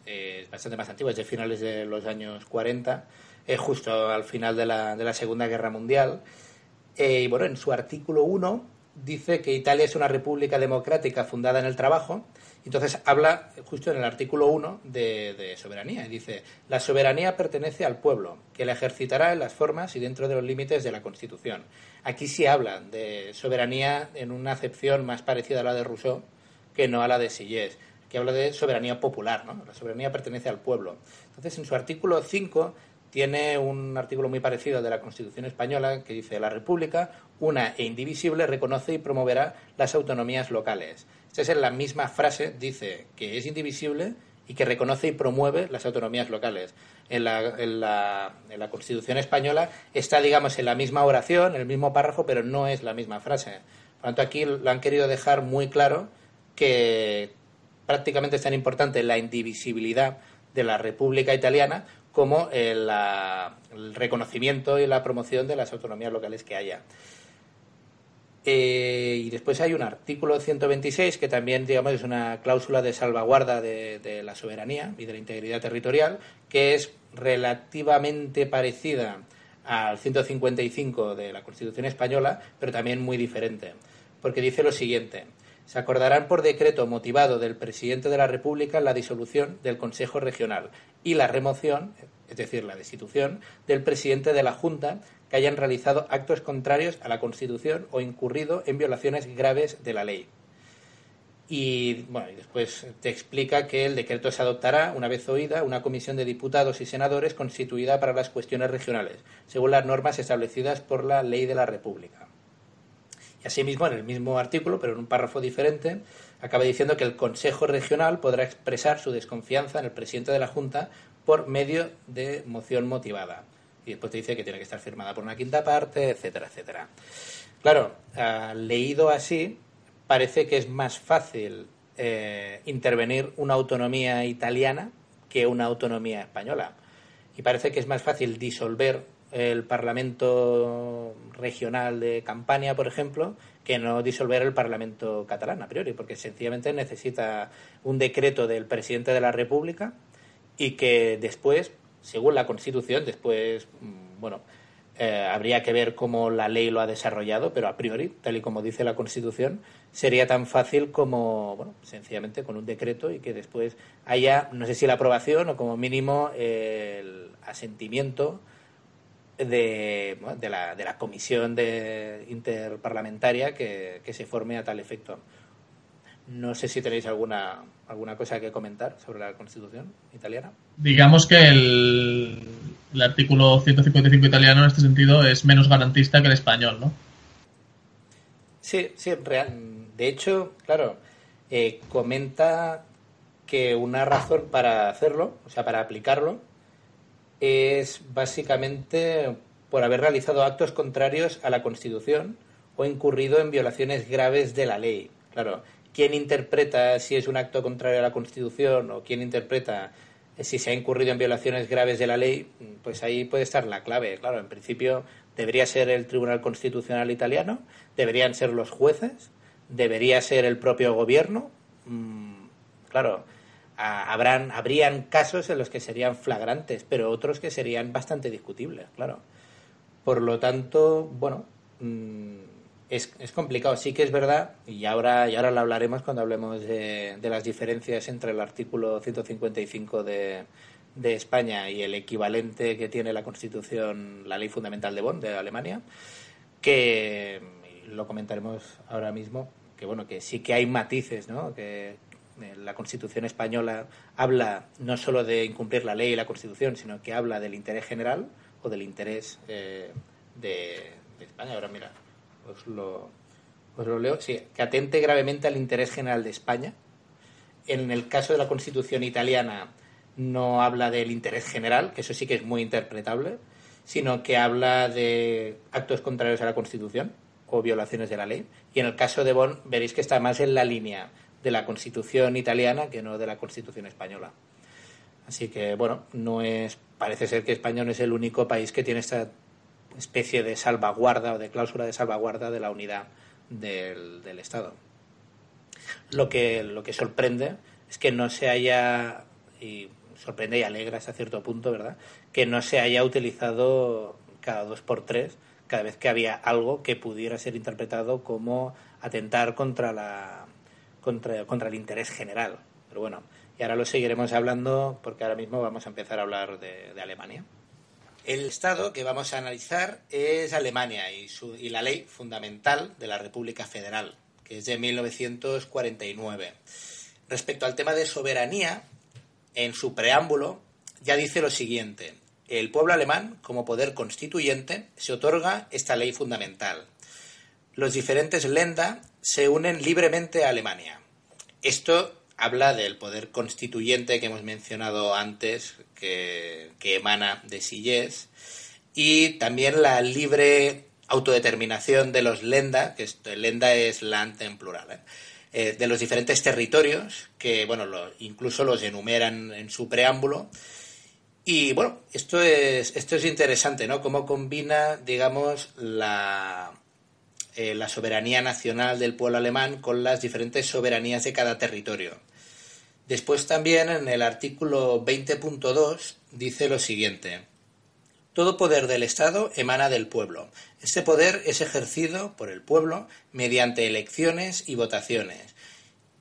bastante más antiguo, es de finales de los años 40, es justo al final de la, de la Segunda Guerra Mundial. Eh, y bueno, en su artículo 1 dice que Italia es una república democrática fundada en el trabajo. Entonces habla justo en el artículo 1 de, de, soberanía. Y dice, la soberanía pertenece al pueblo, que la ejercitará en las formas y dentro de los límites de la Constitución. Aquí sí habla de soberanía en una acepción más parecida a la de Rousseau que no a la de Sillés que habla de soberanía popular, ¿no? La soberanía pertenece al pueblo. Entonces, en su artículo 5 tiene un artículo muy parecido de la Constitución española que dice la República, una e indivisible, reconoce y promoverá las autonomías locales. Esta es la misma frase, dice que es indivisible y que reconoce y promueve las autonomías locales. En la, en la, Constitución española está, digamos, en la misma oración, en el mismo párrafo, pero no es la misma frase. Por lo tanto, aquí lo han querido dejar muy claro que prácticamente es tan importante la indivisibilidad de la República Italiana como el, reconocimiento y la promoción de las autonomías locales que haya. Eh, y después hay un artículo 126 que también digamos es una cláusula de salvaguarda de, de, la soberanía y de la integridad territorial que es relativamente parecida al 155 de la Constitución española pero también muy diferente porque dice lo siguiente se acordarán por decreto motivado del presidente de la República la disolución del Consejo Regional y la remoción, es decir, la destitución, del presidente de la Junta que hayan realizado actos contrarios a la Constitución o incurrido en violaciones graves de la ley. Y bueno, después te explica que el decreto se adoptará una vez oída una comisión de diputados y senadores constituida para las cuestiones regionales, según las normas establecidas por la ley de la República. Y asimismo, en el mismo artículo, pero en un párrafo diferente, acaba diciendo que el Consejo Regional podrá expresar su desconfianza en el presidente de la Junta por medio de moción motivada. Y después te dice que tiene que estar firmada por una quinta parte, etcétera, etcétera. Claro, ah, leído así, parece que es más fácil eh, intervenir una autonomía italiana que una autonomía española. Y parece que es más fácil disolver el Parlamento regional de Campania, por ejemplo, que no disolver el Parlamento catalán a priori, porque sencillamente necesita un decreto del presidente de la República y que después, según la Constitución, después, mm, bueno, eh, habría que ver cómo la ley lo ha desarrollado, pero a priori, tal y como dice la Constitución, sería tan fácil como, bueno, sencillamente con un decreto y que después haya, no sé si la aprobación o como mínimo el asentimiento de, de, la, de la comisión de interparlamentaria que, que se forme a tal efecto. No sé si tenéis alguna, alguna cosa que comentar sobre la Constitución italiana. Digamos que el, el artículo 155 italiano en este sentido es menos garantista que el español, ¿no? Sí, sí, real. De hecho, claro, eh, comenta que una razón para hacerlo, o sea, para aplicarlo, es básicamente por haber realizado actos contrarios a la Constitución o incurrido en violaciones graves de la ley. Claro, ¿quién interpreta si es un acto contrario a la Constitución o quién interpreta si se ha incurrido en violaciones graves de la ley? Pues ahí puede estar la clave. Claro, en principio debería ser el Tribunal Constitucional italiano, deberían ser los jueces, debería ser el propio gobierno. Mm, habrán, habrían casos en los que serían flagrantes, pero otros que serían bastante discutibles, claro. Por lo tanto, bueno, mm, es, es, complicado. Sí que es verdad, y ahora, y ahora lo hablaremos cuando hablemos de, de las diferencias entre el artículo 155 de, de España y el equivalente que tiene la Constitución, la Ley Fundamental de Bonn de Alemania, que lo comentaremos ahora mismo, que bueno, que sí que hay matices, ¿no? Que, la Constitución española habla no solo de incumplir la ley y la Constitución, sino que habla del interés general o del interés eh, de, España. Ahora, mira, os lo, os lo leo. Sí, que atente gravemente al interés general de España. En el caso de la Constitución italiana no habla del interés general, que eso sí que es muy interpretable, sino que habla de actos contrarios a la Constitución o violaciones de la ley. Y en el caso de Bonn veréis que está más en la línea de la Constitución italiana que no de la Constitución española. Así que, bueno, no es, parece ser que España no es el único país que tiene esta especie de salvaguarda o de cláusula de salvaguarda de la unidad del, del Estado. Lo que, lo que sorprende es que no se haya, y sorprende y alegra hasta cierto punto, ¿verdad?, que no se haya utilizado cada dos por tres cada vez que había algo que pudiera ser interpretado como atentar contra la contra, contra el interés general. Pero bueno, y ahora lo seguiremos hablando porque ahora mismo vamos a empezar a hablar de, Alemania. El Estado que vamos a analizar es Alemania y, su, y la ley fundamental de la República Federal, que es de 1949. Respecto al tema de soberanía, en su preámbulo ya dice lo siguiente. El pueblo alemán, como poder constituyente, se otorga esta ley fundamental. Los diferentes Länder se unen libremente a Alemania. Esto habla del poder constituyente que hemos mencionado antes, que, que emana de Sillés, y también la libre autodeterminación de los Lenda, que esto, Lenda es Land en plural, ¿eh? Eh, de los diferentes territorios, que bueno, incluso los enumeran en su preámbulo. Y bueno, esto es, esto es interesante, ¿no? Cómo combina, digamos, la, eh, la soberanía nacional del pueblo alemán con las diferentes soberanías de cada territorio. Después también en el artículo 20.2 dice lo siguiente. Todo poder del Estado emana del pueblo. Este poder es ejercido por el pueblo mediante elecciones y votaciones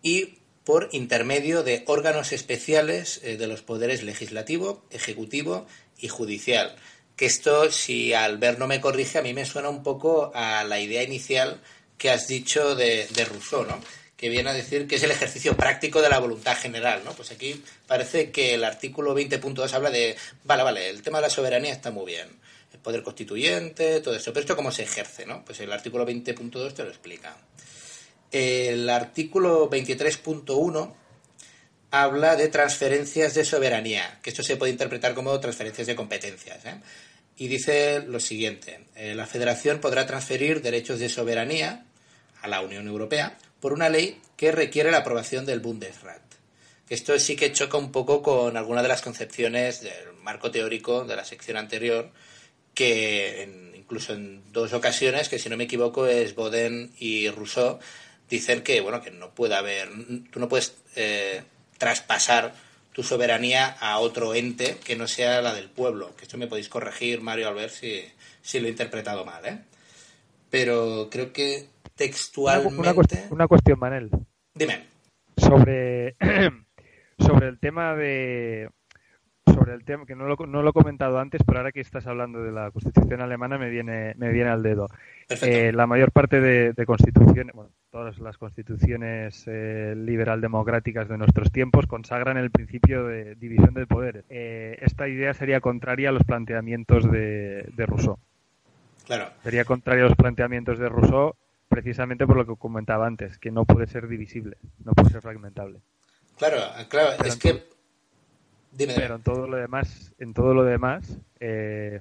y por intermedio de órganos especiales eh, de los poderes legislativo, ejecutivo y judicial. Que esto, si Albert no me corrige, a mí me suena un poco a la idea inicial que has dicho de, de Rousseau, ¿no? que viene a decir que es el ejercicio práctico de la voluntad general, ¿no? Pues aquí parece que el artículo 20.2 habla de, vale, vale, el tema de la soberanía está muy bien, el poder constituyente, todo eso, pero esto cómo se ejerce, ¿no? Pues el artículo 20.2 te lo explica. El artículo 23.1 habla de transferencias de soberanía, que esto se puede interpretar como transferencias de competencias, ¿eh? Y dice lo siguiente, eh, la federación podrá transferir derechos de soberanía a la Unión Europea por una ley que requiere la aprobación del Bundesrat. Esto sí que choca un poco con alguna de las concepciones del marco teórico de la sección anterior, que incluso en dos ocasiones, que si no me equivoco es Baudin y Rousseau, dicen que, bueno, que no puede haber, tú no puedes eh, traspasar tu soberanía a otro ente que no sea la del pueblo. Que esto me podéis corregir, Mario, al ver si, si lo he interpretado mal, ¿eh? Pero creo que textualmente... Una, cuestión, una cuestión, Manel. Dime. Sobre, sobre el tema de... Sobre el tema, que no lo, no lo he comentado antes, pero ahora que estás hablando de la Constitución alemana me viene, me viene al dedo. Eh, la mayor parte de, de constituciones, bueno, todas las constituciones eh, liberal-democráticas de nuestros tiempos consagran el principio de división de poderes. Eh, esta idea sería contraria a los planteamientos de, de Rousseau. Claro. Sería contraria a los planteamientos de Rousseau precisamente por lo que comentaba antes, que no puede ser divisible, no puede ser fragmentable. Claro, claro, es que... Dime, Pero en todo lo demás, en todo lo demás, eh,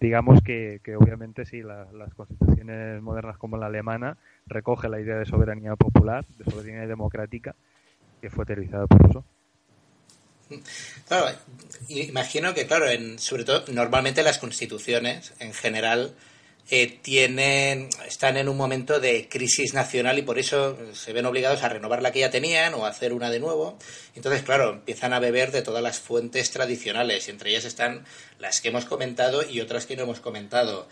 digamos que, obviamente sí, las constituciones modernas como la alemana recoge la idea de soberanía popular, de soberanía democrática, que fue teorizada por Rousseau. Claro, imagino que, claro, en, sobre todo, normalmente las constituciones en general eh, tienen, están en un momento de crisis nacional y por eso se ven obligados a renovar la que ya tenían o hacer una de nuevo. Entonces, claro, empiezan a beber de todas las fuentes tradicionales y entre ellas están las que hemos comentado y otras que no hemos comentado.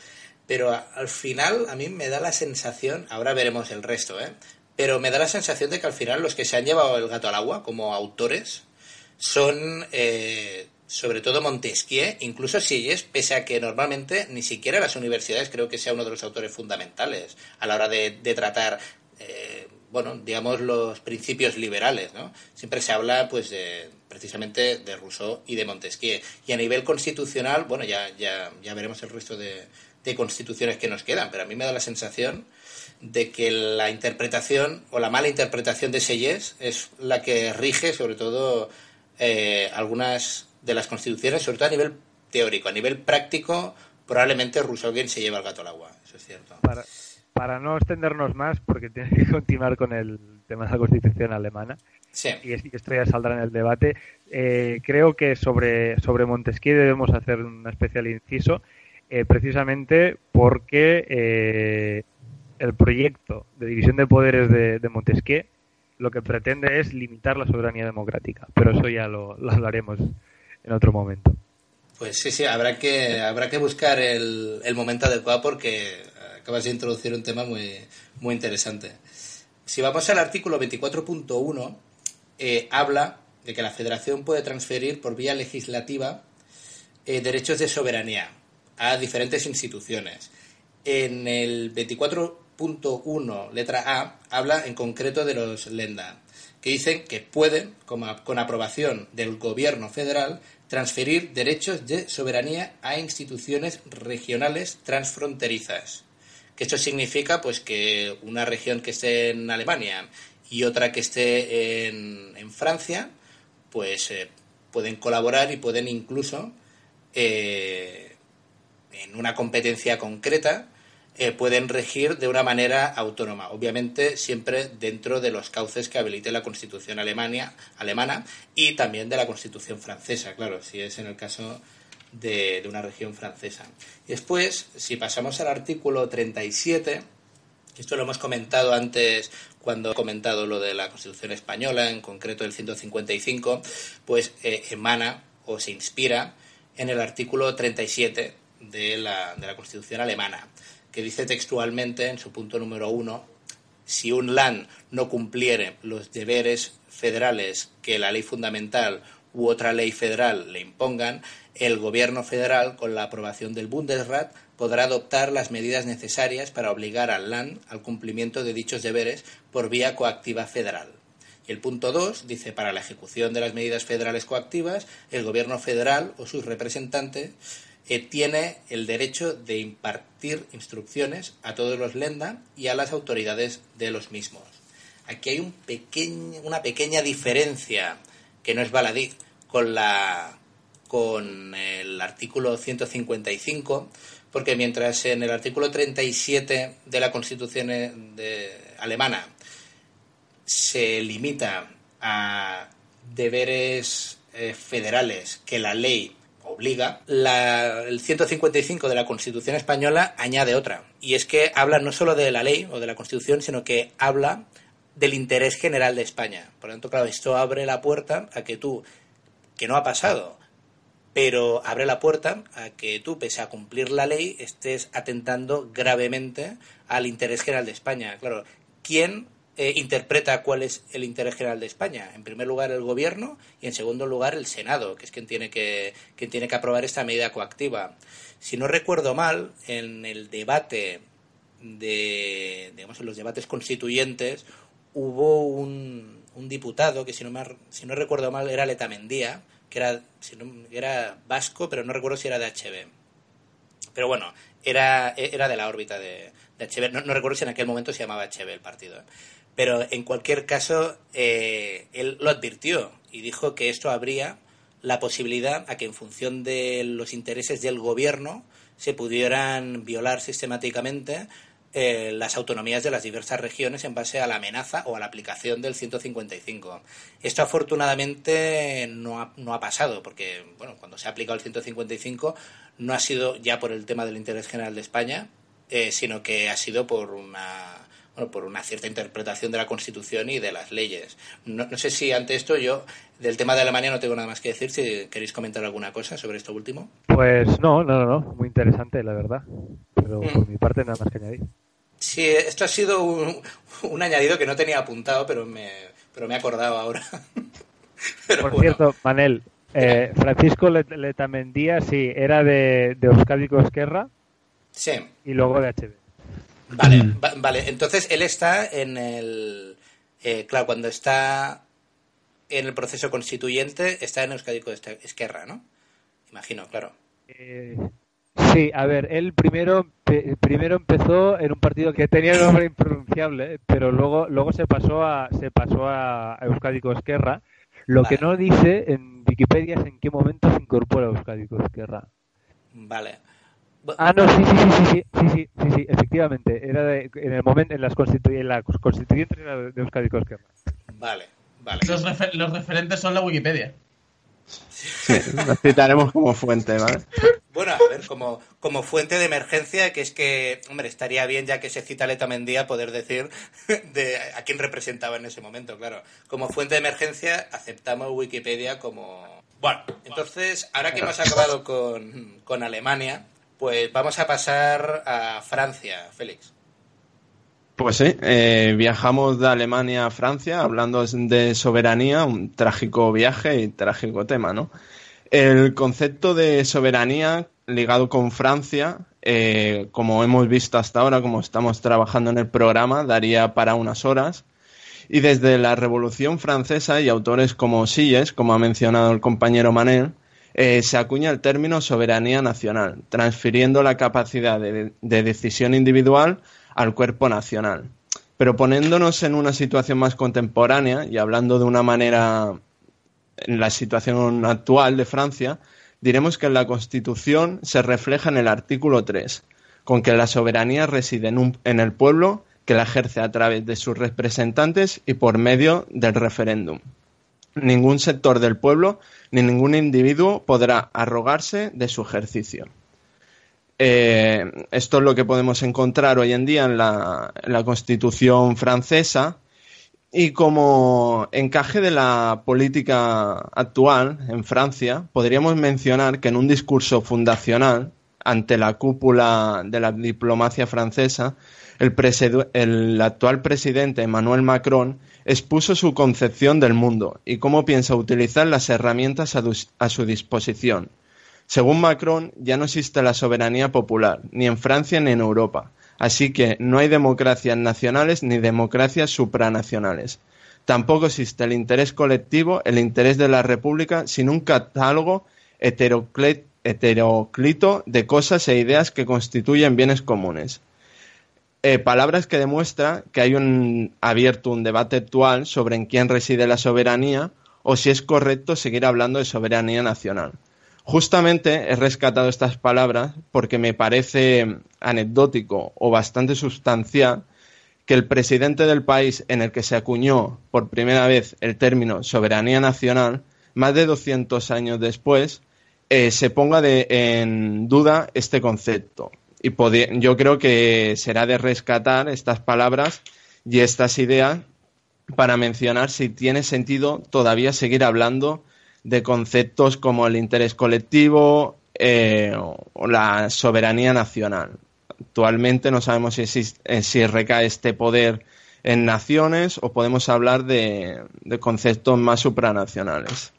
Pero al final a mí me da la sensación, ahora veremos el resto, ¿eh? pero me da la sensación de que al final los que se han llevado el gato al agua como autores son eh, sobre todo Montesquieu, incluso Silles, pese a que normalmente ni siquiera las universidades creo que sea uno de los autores fundamentales a la hora de, tratar, eh, bueno, digamos, los principios liberales, ¿no? Siempre se habla, pues, de, precisamente de Rousseau y de Montesquieu. Y a nivel constitucional, bueno, ya, ya, ya veremos el resto de, de constituciones que nos quedan, pero a mí me da la sensación de que la interpretación o la mala interpretación de Selles es la que rige sobre todo eh, algunas de las constituciones, sobre todo a nivel teórico. A nivel práctico, probablemente Rousseau quien se lleva el gato al agua, eso es cierto. Para, para no extendernos más, porque tiene que continuar con el tema de la constitución alemana, sí. y esto ya saldrá en el debate, eh, creo que sobre, sobre Montesquieu debemos hacer un especial inciso eh, precisamente porque eh, el proyecto de división de poderes de, Montesquieu lo que pretende es limitar la soberanía democrática, pero eso ya lo, hablaremos en otro momento. Pues sí, sí, habrá que, habrá que buscar el, momento adecuado porque acabas de introducir un tema muy, muy interesante. Si vamos al artículo 24.1, eh, habla de que la Federación puede transferir por vía legislativa derechos de soberanía a diferentes instituciones. En el 24.1, letra A, habla en concreto de los Lenda, que dicen que pueden, con aprobación del gobierno federal, transferir derechos de soberanía a instituciones regionales transfronterizas. Que esto significa pues que una región que esté en Alemania y otra que esté en, Francia, pues eh, pueden colaborar y pueden incluso eh, en una competencia concreta eh, pueden regir de una manera autónoma, obviamente siempre dentro de los cauces que habilite la Constitución alemania, alemana y también de la Constitución francesa, claro, si es en el caso de, una región francesa. Después, si pasamos al artículo 37, esto lo hemos comentado antes cuando he comentado lo de la Constitución española, en concreto el 155, pues eh, emana o se inspira en el artículo 37 de la, de la Constitución alemana, que dice textualmente en su punto número uno, si un Land no cumpliere los deberes federales que la ley fundamental u otra ley federal le impongan, el gobierno federal, con la aprobación del Bundesrat, podrá adoptar las medidas necesarias para obligar al Land al cumplimiento de dichos deberes por vía coactiva federal. Y el punto 2 dice, para la ejecución de las medidas federales coactivas, el gobierno federal o sus representantes eh, tiene el derecho de impartir instrucciones a todos los Lenda y a las autoridades de los mismos. Aquí hay un pequeño, una pequeña diferencia que no es baladí con, la, con el artículo 155, porque mientras en el artículo 37 de la Constitución de, alemana se limita a deberes eh, federales que la ley obliga, el 155 de la Constitución española añade otra. Y es que habla no solo de la ley o de la Constitución, sino que habla del interés general de España. Por lo tanto, claro, esto abre la puerta a que tú, que no ha pasado, pero abre la puerta a que tú, pese a cumplir la ley, estés atentando gravemente al interés general de España. Claro, ¿quién eh, interpreta cuál es el interés general de España. En primer lugar, el Gobierno y, en segundo lugar, el Senado, que es quien tiene que, quien tiene que aprobar esta medida coactiva. Si no recuerdo mal, en el debate de, digamos, en los debates constituyentes, hubo un, un diputado que, si no, si no recuerdo mal, era Letamendía, que era, si era vasco, pero no recuerdo si era de HB. Pero bueno, era, era de la órbita de, de HB. No, no, recuerdo si en aquel momento se llamaba HB el partido. Pero en cualquier caso, eh, él lo advirtió y dijo que esto habría la posibilidad a que en función de los intereses del gobierno se pudieran violar sistemáticamente eh, las autonomías de las diversas regiones en base a la amenaza o a la aplicación del 155. Esto afortunadamente no ha, no ha pasado, porque bueno, cuando se ha aplicado el 155 no ha sido ya por el tema del interés general de España, eh, sino que ha sido por una bueno, por una cierta interpretación de la Constitución y de las leyes. No, sé si ante esto yo, del tema de Alemania, no tengo nada más que decir. Si queréis comentar alguna cosa sobre esto último. Pues no, no, no, muy interesante, la verdad. Pero mm. por mi parte, nada más que añadir. Sí, esto ha sido un, añadido que no tenía apuntado, pero me, pero me he acordado ahora. por cierto, Manel, eh, Francisco Letamendía, sí, era de, de Euskadi Esquerra. Sí. Y luego de HB. Vale, mm. vale. Entonces él está en el. Eh, claro, cuando está en el proceso constituyente, está en Euskadi Esquerra, ¿no? Imagino, claro. Eh, sí, a ver, él primero, primero empezó en un partido que tenía un nombre impronunciable, pero luego, luego se pasó a, se pasó a Euskadi Esquerra. Lo que no dice en Wikipedia es en qué momento se incorpora Euskadi Esquerra. Vale. Ah, no, sí, sí, sí, sí, sí, sí, sí, sí, efectivamente. Era de, en el momento, en las en la constituyentes era de Euskadi. Vale, vale. Los, los, referentes son la Wikipedia. Sí, los citaremos como fuente, ¿vale? Bueno, a ver, como, como fuente de emergencia, que es que, hombre, estaría bien ya que se cita Leta Mendía poder decir de a quién representaba en ese momento, claro. Como fuente de emergencia aceptamos Wikipedia como... Bueno, entonces, ahora que hemos acabado con, con Alemania, pues vamos a pasar a Francia, Félix. Pues sí, eh, viajamos de Alemania a Francia hablando de soberanía, un trágico viaje y trágico tema, ¿no? El concepto de soberanía ligado con Francia, eh, como hemos visto hasta ahora, como estamos trabajando en el programa, daría para unas horas. Y desde la Revolución Francesa y autores como Silles, como ha mencionado el compañero Manel, eh, se acuña el término soberanía nacional, transfiriendo la capacidad de, decisión individual al cuerpo nacional. Pero poniéndonos en una situación más contemporánea y hablando de una manera en la situación actual de Francia, diremos que la Constitución se refleja en el artículo 3, con que la soberanía reside en el pueblo que la ejerce a través de sus representantes y por medio del referéndum. Ningún sector del pueblo ni ningún individuo podrá arrogarse de su ejercicio. Eh, esto es lo que podemos encontrar hoy en día en la, Constitución francesa y como encaje de la política actual en Francia, podríamos mencionar que en un discurso fundacional ante la cúpula de la diplomacia francesa, el actual presidente Emmanuel Macron expuso su concepción del mundo y cómo piensa utilizar las herramientas a, su disposición. Según Macron, ya no existe la soberanía popular, ni en Francia ni en Europa, así que no hay democracias nacionales ni democracias supranacionales. Tampoco existe el interés colectivo, el interés de la República, sin un catálogo heteroclito de cosas e ideas que constituyen bienes comunes. Eh, palabras que demuestra que hay un abierto un debate actual sobre en quién reside la soberanía o si es correcto seguir hablando de soberanía nacional. Justamente he rescatado estas palabras porque me parece anecdótico o bastante sustancial que el presidente del país en el que se acuñó por primera vez el término soberanía nacional, más de 200 años después, eh, se ponga en duda este concepto. Y yo creo que será de rescatar estas palabras y estas ideas para mencionar si tiene sentido todavía seguir hablando de conceptos como el interés colectivo eh, o la soberanía nacional. Actualmente no sabemos si, eh, si recae este poder en naciones o podemos hablar de, de conceptos más supranacionales.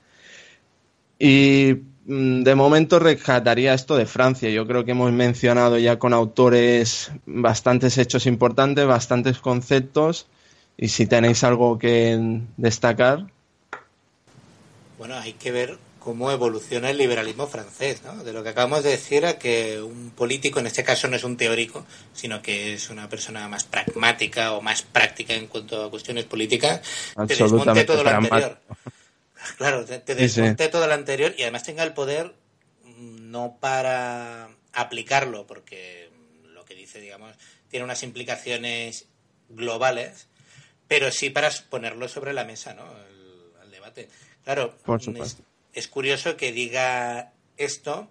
Y de momento rescataría esto de Francia. Yo creo que hemos mencionado ya con autores bastantes hechos importantes, bastantes conceptos. Y si tenéis algo que destacar. Bueno, hay que ver cómo evoluciona el liberalismo francés, ¿no? De lo que acabamos de decir a que un político, en este caso no es un teórico, sino que es una persona más pragmática o más práctica en cuanto a cuestiones políticas, te desmonte todo lo anterior. Claro, te, desmonte todo lo anterior y además tenga el poder mm, no para aplicarlo, porque lo que dice, digamos, tiene unas implicaciones globales, pero sí para ponerlo sobre la mesa, ¿no? El, debate. Claro, Por supuesto es curioso que diga esto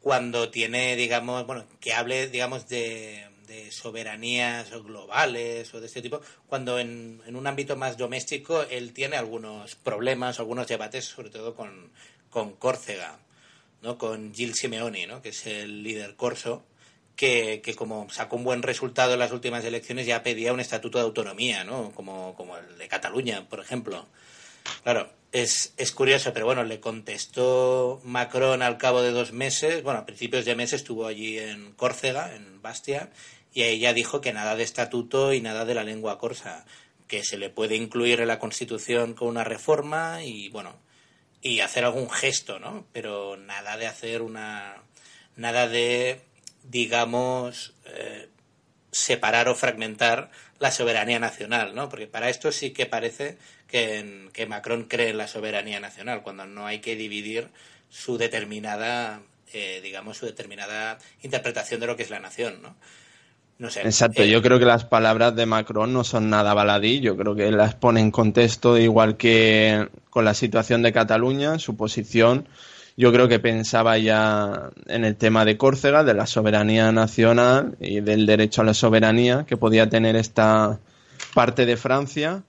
cuando tiene, digamos, bueno, que hable, digamos, de, soberanías globales o de este tipo, cuando en, en, un ámbito más doméstico él tiene algunos problemas, algunos debates, sobre todo con, con Córcega, ¿no? con Gil Simeoni, ¿no? que es el líder corso, que, que, como sacó un buen resultado en las últimas elecciones ya pedía un estatuto de autonomía, ¿no? como, como el de Cataluña, por ejemplo. Claro, es, es, curioso, pero bueno, le contestó Macron al cabo de dos meses, bueno, a principios de mes estuvo allí en Córcega, en Bastia, y ella dijo que nada de estatuto y nada de la lengua corsa, que se le puede incluir en la Constitución con una reforma y bueno, y hacer algún gesto, ¿no? Pero nada de hacer una, nada de, digamos, eh, separar o fragmentar la soberanía nacional, ¿no? Porque para esto sí que parece que, que Macron cree en la soberanía nacional, cuando no hay que dividir su determinada, eh, digamos, su determinada interpretación de lo que es la nación, ¿no? No sé. Exacto, eh, yo creo que las palabras de Macron no son nada baladí, yo creo que las pone en contexto igual que con la situación de Cataluña, su posición yo creo que pensaba ya en el tema de Córcega, de la soberanía nacional y del derecho a la soberanía que podía tener esta parte de Francia.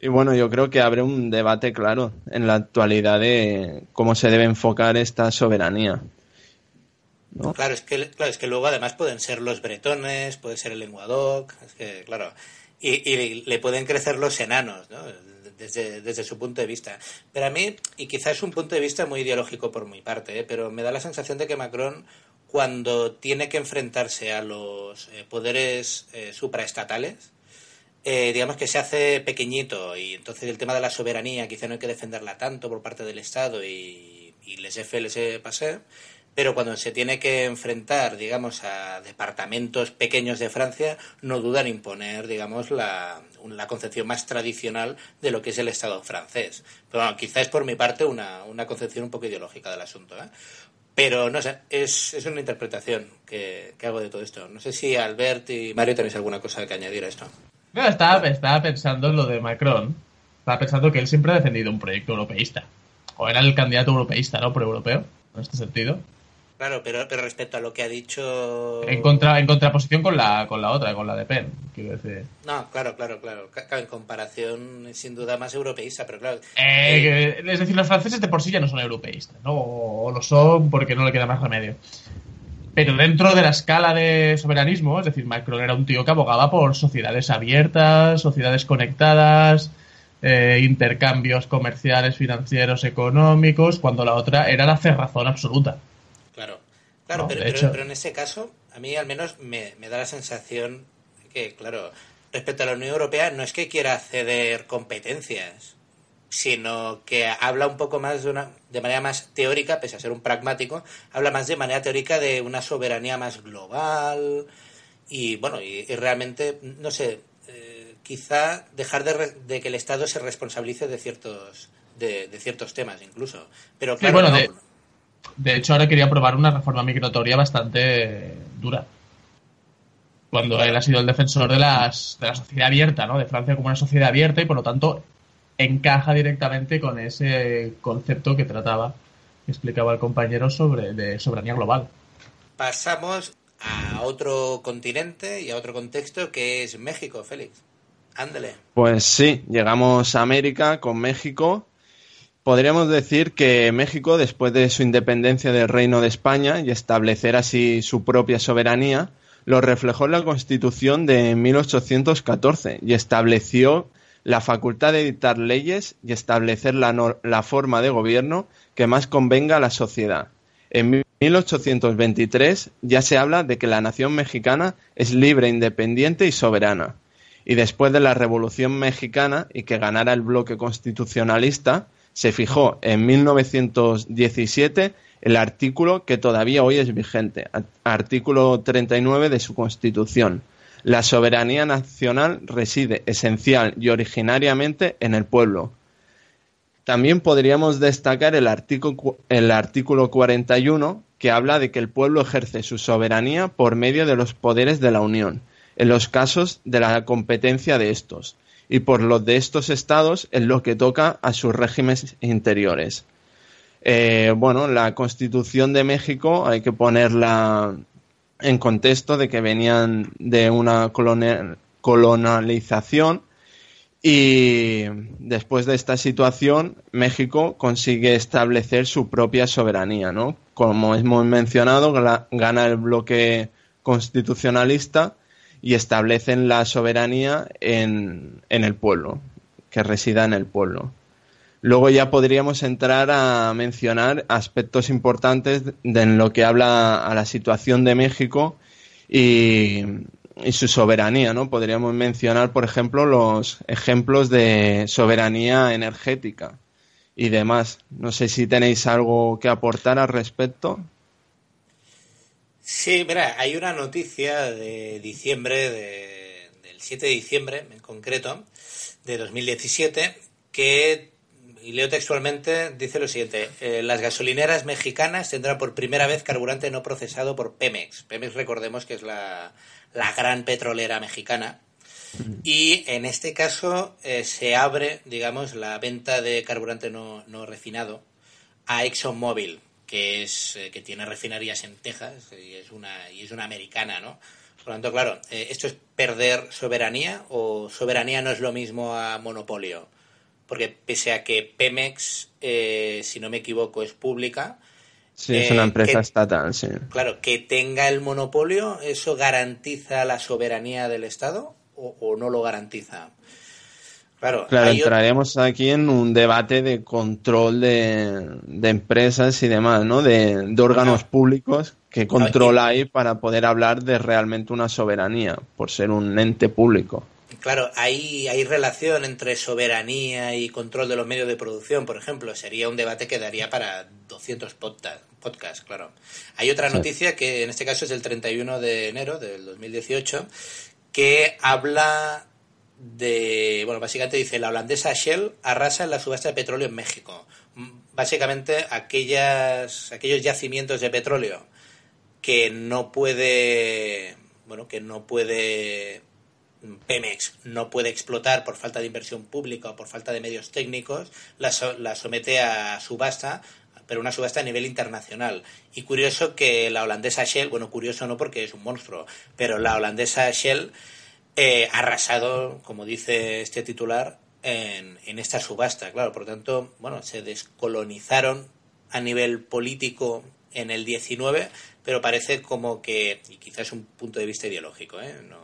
Y bueno, yo creo que abre un debate claro en la actualidad de cómo se debe enfocar esta soberanía. Claro, es que, claro, es que luego además pueden ser los bretones, puede ser el lenguadoc, es que, claro, y, le pueden crecer los enanos, ¿no? desde, su punto de vista. Pero a mí, y quizás es un punto de vista muy ideológico por mi parte, ¿eh? pero me da la sensación de que Macron, cuando tiene que enfrentarse a los eh, poderes eh, supraestatales, digamos que se hace pequeñito y entonces el tema de la soberanía quizá no hay que defenderla tanto por parte del Estado y, les les pase pero cuando se tiene que enfrentar, digamos, a departamentos pequeños de Francia, no dudan en imponer, digamos, la, concepción más tradicional de lo que es el Estado francés. Pero bueno, quizá es por mi parte una, concepción un poco ideológica del asunto. ¿eh? Pero no sé, es, una interpretación que, hago de todo esto. No sé si Albert y Mario tenéis alguna cosa que añadir a esto. No, estaba, estaba pensando en lo de Macron. Estaba pensando que él siempre ha defendido un proyecto europeísta. O era el candidato europeísta, ¿no? Por europeo, en este sentido. Claro, pero, pero respecto a lo que ha dicho. En, contra, en contraposición con la, con la otra, con la de Penn, quiero decir. No, claro, claro, claro. En comparación, sin duda, más europeísta, pero claro. Eh, es decir, los franceses de por sí ya no son europeístas, ¿no? O lo son porque no le queda más remedio. Pero dentro de la escala de soberanismo, es decir, Macron era un tío que abogaba por sociedades abiertas, sociedades conectadas, eh, intercambios comerciales, financieros, económicos, cuando la otra era la cerrazón absoluta. Claro, claro, pero, pero, en ese caso, a mí al menos me, da la sensación que, claro, respecto a la Unión Europea, no es que quiera ceder competencias, sino que habla un poco más de una de manera más teórica, pese a ser un pragmático, habla más de manera teórica de una soberanía más global y bueno, y, realmente, no sé, eh, quizá dejar de, de, que el Estado se responsabilice de ciertos de, ciertos temas incluso. Pero claro, de hecho, ahora quería probar una reforma migratoria bastante dura. Cuando él ha sido el defensor de, las, de la sociedad abierta, ¿no? De Francia como una sociedad abierta y por lo tanto encaja directamente con ese concepto que trataba que explicaba el compañero sobre de soberanía global. Pasamos a otro continente y a otro contexto que es México, Félix. Ándale. Pues sí, llegamos a América con México. Podríamos decir que México, después de su independencia del Reino de España y establecer así su propia soberanía, lo reflejó en la Constitución de 1814 y estableció la facultad de dictar leyes y establecer la, la forma de gobierno que más convenga a la sociedad. En 1823 ya se habla de que la nación mexicana es libre, independiente y soberana. Y después de la Revolución Mexicana y que ganara el bloque constitucionalista, se fijó en 1917 el artículo que todavía hoy es vigente, artículo 39 de su Constitución. La soberanía nacional reside esencial y originariamente en el pueblo. También podríamos destacar el artículo, el artículo 41 que habla de que el pueblo ejerce su soberanía por medio de los poderes de la Unión, en los casos de la competencia de estos, y por los de estos estados en lo que toca a sus regímenes interiores. Eh, bueno, la Constitución de México hay que ponerla en contexto de que venían de una colonialización y después de esta situación México consigue establecer su propia soberanía, ¿no? Como hemos mencionado, gana el bloque constitucionalista y establecen la soberanía en, en el pueblo, que resida en el pueblo. Luego ya podríamos entrar a mencionar aspectos importantes de lo que habla a la situación de México y, su soberanía, ¿no? Podríamos mencionar, por ejemplo, los ejemplos de soberanía energética y demás. No sé si tenéis algo que aportar al respecto. Sí, mira, hay una noticia de diciembre, del 7 de diciembre en concreto, de 2017, que y leo textualmente, dice lo siguiente, eh, las gasolineras mexicanas tendrán por primera vez carburante no procesado por Pemex. Pemex recordemos que es la, gran petrolera mexicana. Y en este caso eh, se abre, digamos, la venta de carburante no, refinado a ExxonMobil, que es eh, que tiene refinerías en Texas y es una y es una americana, ¿no? Por lo tanto, claro, esto es perder soberanía o soberanía no es lo mismo a monopolio porque pese a que Pemex, eh, si no me equivoco, es pública. Sí, es una eh, empresa estatal, sí. Claro, que tenga el monopolio, ¿eso garantiza la soberanía del Estado o, no lo garantiza? Claro, claro entraremos aquí en un debate de control de, empresas y demás, ¿no? De, órganos públicos que controla ahí para poder hablar de realmente una soberanía, por ser un ente público. Claro, hay, hay relación entre soberanía y control de los medios de producción, por ejemplo. Sería un debate que daría para 200 podcasts, claro. Hay otra noticia que en este caso es del 31 de enero del 2018, que habla de, bueno, básicamente dice, la holandesa Shell arrasa en la subasta de petróleo en México. Básicamente aquellas, aquellos yacimientos de petróleo que no puede, bueno, que no puede Pemex no puede explotar por falta de inversión pública o por falta de medios técnicos, la, somete a subasta, pero una subasta a nivel internacional. Y curioso que la holandesa Shell, bueno, curioso no porque es un monstruo, pero la holandesa Shell eh, arrasado, como dice este titular, en, en esta subasta. Claro, por lo tanto, bueno, se descolonizaron a nivel político en el 19, pero parece como que, y quizás un punto de vista ideológico, ¿eh? no,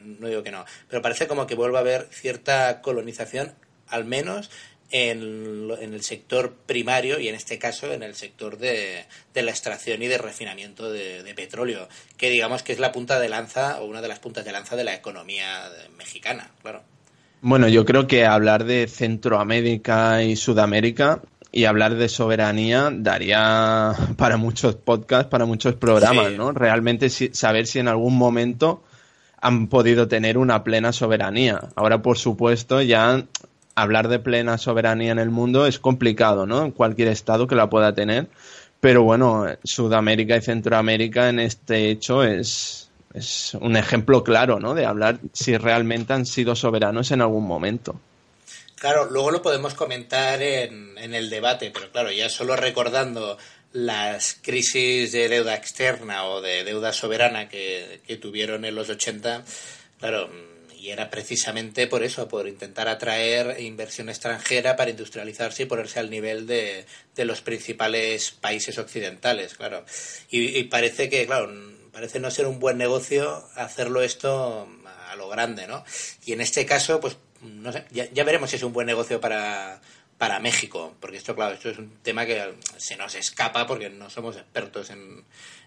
no digo que no, pero parece como que vuelve a haber cierta colonización, al menos en, el sector primario y en este caso en el sector de, la extracción y de refinamiento de, petróleo, que digamos que es la punta de lanza o una de las puntas de lanza de la economía mexicana, claro. Bueno, yo creo que hablar de Centroamérica y Sudamérica y hablar de soberanía daría para muchos podcasts, para muchos programas, ¿no? Realmente saber si en algún momento han podido tener una plena soberanía. Ahora, por supuesto, ya hablar de plena soberanía en el mundo es complicado, ¿no? En cualquier estado que la pueda tener. Pero bueno, Sudamérica y Centroamérica en este hecho es, es un ejemplo claro, ¿no? De hablar si realmente han sido soberanos en algún momento. Claro, luego lo podemos comentar en, en el debate, pero claro, ya solo recordando las crisis de deuda externa o de deuda soberana que, que tuvieron en los 80, claro, y era precisamente por eso, por intentar atraer inversión extranjera para industrializarse y ponerse al nivel de, de los principales países occidentales, claro. Y, y, parece que, claro, parece no ser un buen negocio hacerlo esto a lo grande, ¿no? Y en este caso, pues, no sé, ya, ya veremos si es un buen negocio para, para México, porque esto, claro, esto es un tema que se nos escapa porque no somos expertos en,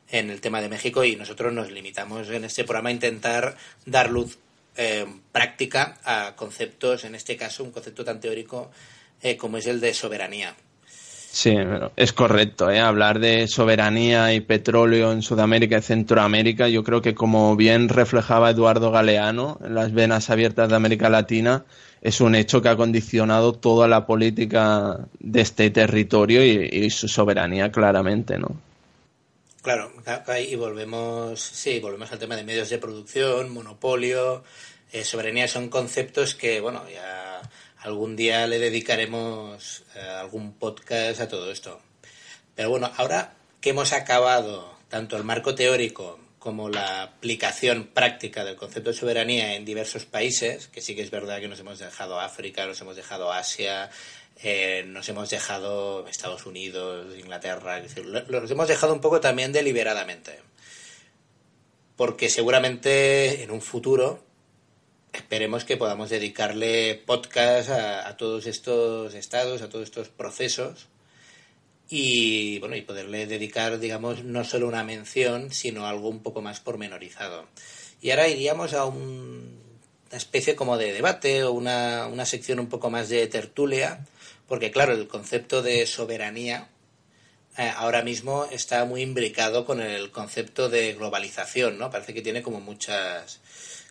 en el tema de México y nosotros nos limitamos en este programa a intentar dar luz eh, práctica a conceptos, en este caso un concepto tan teórico eh, como es el de soberanía. Sí, es correcto. ¿eh? Hablar de soberanía y petróleo en Sudamérica y Centroamérica, yo creo que como bien reflejaba Eduardo Galeano en las venas abiertas de América Latina, es un hecho que ha condicionado toda la política de este territorio y, y su soberanía claramente, ¿no? Claro, y volvemos, sí, volvemos al tema de medios de producción, monopolio, eh, soberanía, son conceptos que, bueno, ya algún día le dedicaremos eh, algún podcast a todo esto. Pero bueno, ahora que hemos acabado tanto el marco teórico como la aplicación práctica del concepto de soberanía en diversos países, que sí que es verdad que nos hemos dejado África, nos hemos dejado Asia, eh, nos hemos dejado Estados Unidos, Inglaterra, los hemos dejado un poco también deliberadamente. Porque seguramente en un futuro esperemos que podamos dedicarle podcast a, a, todos estos estados, a todos estos procesos y bueno y poderle dedicar digamos no solo una mención sino algo un poco más pormenorizado. Y ahora iríamos a un, una especie como de debate o una, una sección un poco más de tertulia porque claro, el concepto de soberanía eh, ahora mismo está muy imbricado con el concepto de globalización, ¿no? Parece que tiene como muchas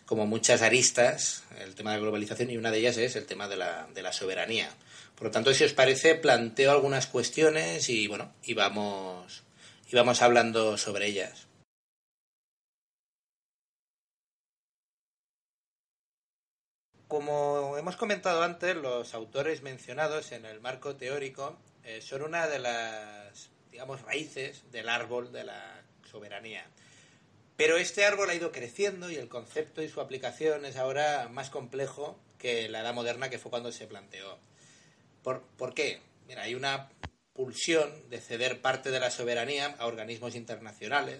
como muchas aristas el tema de la globalización y una de ellas es el tema de la, de la soberanía. Por lo tanto, si os parece, planteo algunas cuestiones y bueno, y vamos, y vamos hablando sobre ellas. Como hemos comentado antes, los autores mencionados en el marco teórico eh, son una de las, digamos, raíces del árbol de la soberanía. Pero este árbol ha ido creciendo y el concepto y su aplicación es ahora más complejo que la edad moderna que fue cuando se planteó. ¿Por, ¿por qué? Mira, hay una pulsión de ceder parte de la soberanía a organismos internacionales,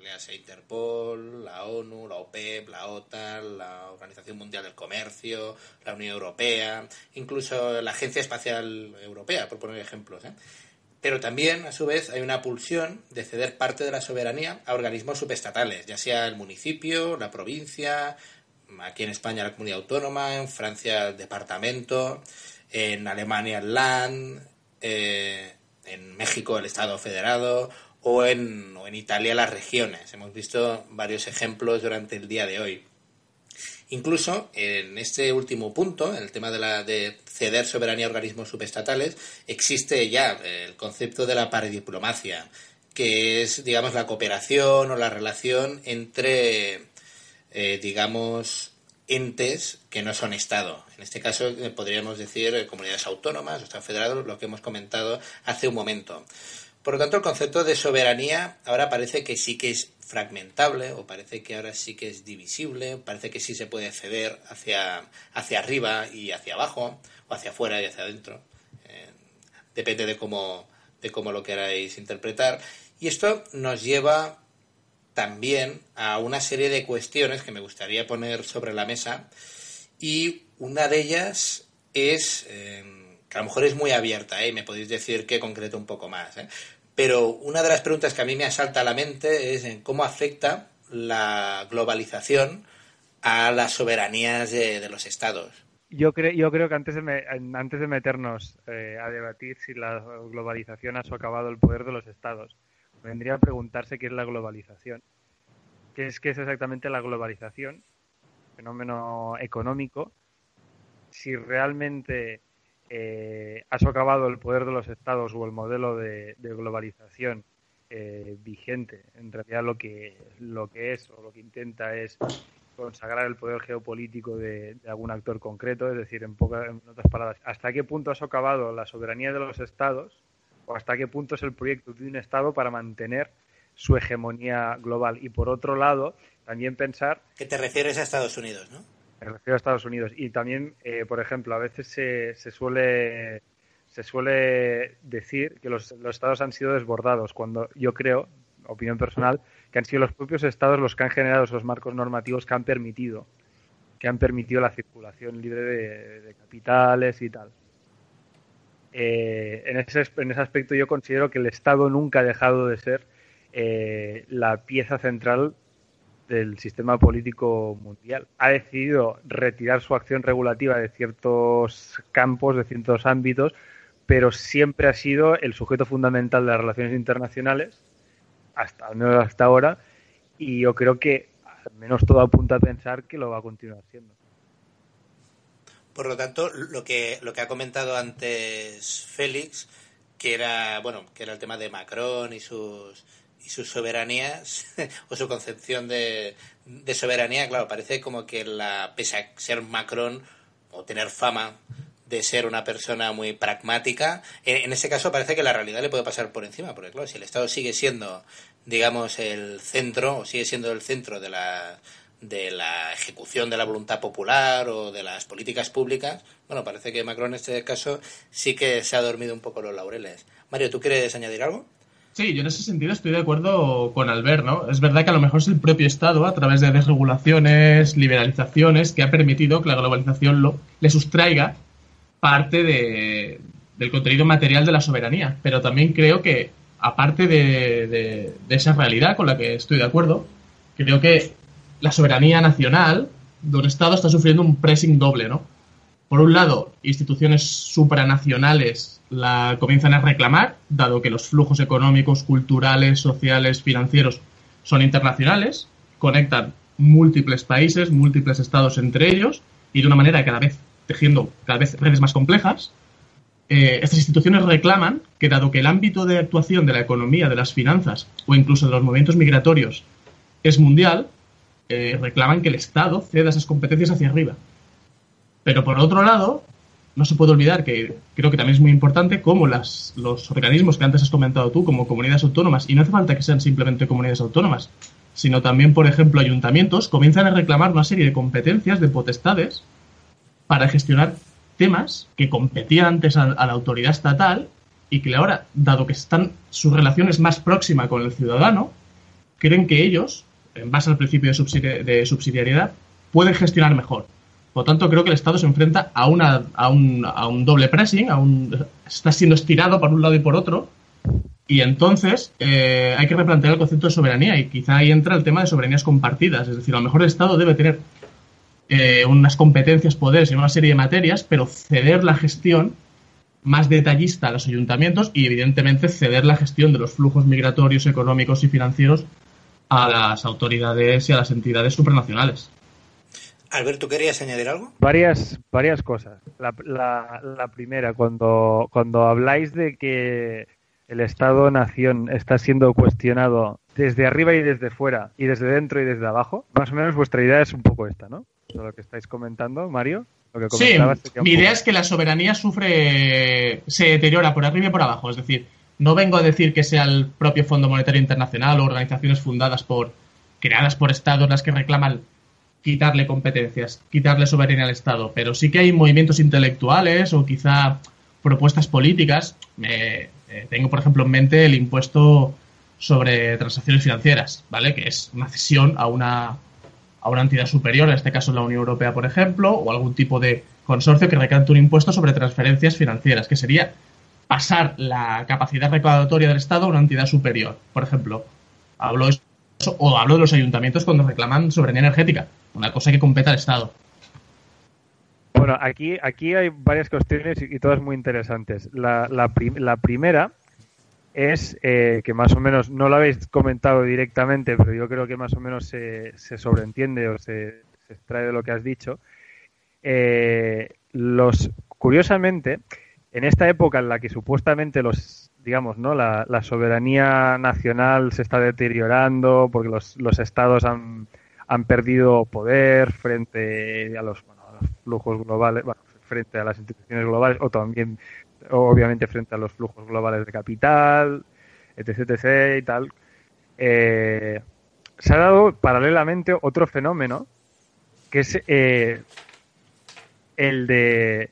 léase Interpol, la ONU, la OPEP, la OTAN, la Organización Mundial del Comercio, la Unión Europea, incluso la Agencia Espacial Europea, por poner ejemplos. ¿eh? Pero también, a su vez, hay una pulsión de ceder parte de la soberanía a organismos subestatales, ya sea el municipio, la provincia, aquí en España la comunidad autónoma, en Francia el departamento, en Alemania el Land, eh, en México el Estado federado o en, o en Italia las regiones. Hemos visto varios ejemplos durante el día de hoy. Incluso en este último punto, en el tema de, la, de ceder soberanía a organismos subestatales, existe ya el concepto de la paridiplomacia, que es, digamos, la cooperación o la relación entre, eh, digamos, entes que no son Estado. En este caso eh, podríamos decir eh, comunidades autónomas o Estado federado, lo que hemos comentado hace un momento. Por lo tanto, el concepto de soberanía ahora parece que sí que es fragmentable o parece que ahora sí que es divisible, parece que sí se puede ceder hacia, hacia arriba y hacia abajo, o hacia afuera y hacia adentro. Eh, depende de cómo, de cómo lo queráis interpretar. Y esto nos lleva también a una serie de cuestiones que me gustaría poner sobre la mesa y una de ellas es... Eh, que a lo mejor es muy abierta, ¿eh? me podéis decir que concreto un poco más. ¿eh? Pero una de las preguntas que a mí me asalta a la mente es en cómo afecta la globalización a las soberanías de, los estados. Yo, creo yo creo que antes de, me, antes de meternos eh, a debatir si la globalización ha socavado el poder de los estados, vendría a preguntarse qué es la globalización. ¿Qué es, qué es exactamente la globalización? Fenómeno económico. Si realmente eh, ha socavado el poder de los estados o el modelo de, globalización eh, vigente. En realidad lo que, lo que es o lo que intenta es consagrar el poder geopolítico de, algún actor concreto, es decir, en, pocas, en otras palabras, ¿hasta qué punto ha socavado la soberanía de los estados o hasta qué punto es el proyecto de un estado para mantener su hegemonía global? Y por otro lado, también pensar... Que te refieres a Estados Unidos, ¿no? Me refiero a Estados Unidos. Y también, eh, por ejemplo, a veces se, se suele se suele decir que los, los, estados han sido desbordados, cuando yo creo, opinión personal, que han sido los propios estados los que han generado esos marcos normativos que han permitido que han permitido la circulación libre de, capitales y tal. Eh, en, ese, en ese aspecto yo considero que el Estado nunca ha dejado de ser eh, la pieza central del sistema político mundial. Ha decidido retirar su acción regulativa de ciertos campos, de ciertos ámbitos, pero siempre ha sido el sujeto fundamental de las relaciones internacionales, hasta, al hasta ahora, y yo creo que al menos todo apunta a pensar que lo va a continuar siendo. Por lo tanto, lo que, lo que ha comentado antes Félix, que era, bueno, que era el tema de Macron y sus, y sus soberanías, o su concepción de, de soberanía, claro, parece como que la, pese a ser Macron o tener fama de ser una persona muy pragmática. En, ese caso parece que la realidad le puede pasar por encima, porque claro, si el Estado sigue siendo, digamos, el centro, o sigue siendo el centro de la, de la ejecución de la voluntad popular o de las políticas públicas, bueno, parece que Macron en este caso sí que se ha dormido un poco los laureles. Mario, ¿tú quieres añadir algo? Sí, yo en ese sentido estoy de acuerdo con Albert, ¿no? Es verdad que a lo mejor es el propio Estado, a través de desregulaciones, liberalizaciones, que ha permitido que la globalización lo, le sustraiga parte de, del contenido material de la soberanía, pero también creo que, aparte de, esa realidad con la que estoy de acuerdo, creo que la soberanía nacional de un Estado está sufriendo un pressing doble, ¿no? Por un lado, instituciones supranacionales la comienzan a reclamar, dado que los flujos económicos, culturales, sociales, financieros son internacionales, conectan múltiples países, múltiples estados entre ellos, y de una manera cada vez tejiendo cada vez redes más complejas, eh, estas instituciones reclaman que, dado que el ámbito de actuación de la economía, de las finanzas o incluso de los movimientos migratorios es mundial, eh, reclaman que el Estado ceda esas competencias hacia arriba. Pero por otro lado, no se puede olvidar que creo que también es muy importante cómo las, los organismos que antes has comentado tú, como comunidades autónomas, y no hace falta que sean simplemente comunidades autónomas, sino también, por ejemplo, ayuntamientos, comienzan a reclamar una serie de competencias, de potestades, para gestionar temas que competían antes a, la autoridad estatal y que ahora, dado que están su relación es más próxima con el ciudadano, creen que ellos, en base al principio de, subsidiariedad, pueden gestionar mejor. Por lo tanto, creo que el Estado se enfrenta a, una, a, un, a un doble pressing, a un, está siendo estirado por un lado y por otro, y entonces eh, hay que replantear el concepto de soberanía y quizá ahí entra el tema de soberanías compartidas. Es decir, a lo mejor el Estado debe tener eh, unas competencias, poderes en una serie de materias, pero ceder la gestión más detallista a los ayuntamientos y, evidentemente, ceder la gestión de los flujos migratorios, económicos y financieros a las autoridades y a las entidades supranacionales. Alberto, ¿querías añadir algo? Varias, varias cosas. La, la primera, cuando, cuando habláis de que el Estado-nación está siendo cuestionado desde arriba y desde fuera, y desde dentro y desde abajo, más o menos vuestra idea es un poco esta, ¿no? lo que estáis comentando, Mario. sí, mi idea es que la soberanía sufre, se deteriora por arriba y por abajo. Es decir, no vengo a decir que sea el propio Fondo Monetario Internacional o organizaciones fundadas por, creadas por estados las que reclaman quitarle competencias, quitarle soberanía al Estado, pero sí que hay movimientos intelectuales o quizá propuestas políticas. Eh, tengo, por ejemplo, en mente el impuesto sobre transacciones financieras, ¿vale? Que es una cesión a una a una entidad superior, en este caso la Unión Europea, por ejemplo, o algún tipo de consorcio que recante un impuesto sobre transferencias financieras, que sería pasar la capacidad recaudatoria del Estado a una entidad superior. Por ejemplo, hablo de o hablo de los ayuntamientos cuando reclaman soberanía energética, una cosa que compete al Estado. Bueno, aquí, aquí hay varias cuestiones y, todas muy interesantes. La, la, primera es eh, que más o menos, no lo habéis comentado directamente, pero yo creo que más o menos se, se sobreentiende o se, extrae de lo que has dicho. Eh, los, curiosamente, en esta época en la que supuestamente los, digamos, ¿no? La, soberanía nacional se está deteriorando porque los, los estados han, han perdido poder frente a los, flujos globales, frente a las instituciones globales o también, obviamente, frente a los flujos globales de capital, etc. etc y tal. Eh, se ha dado paralelamente otro fenómeno que es eh, el de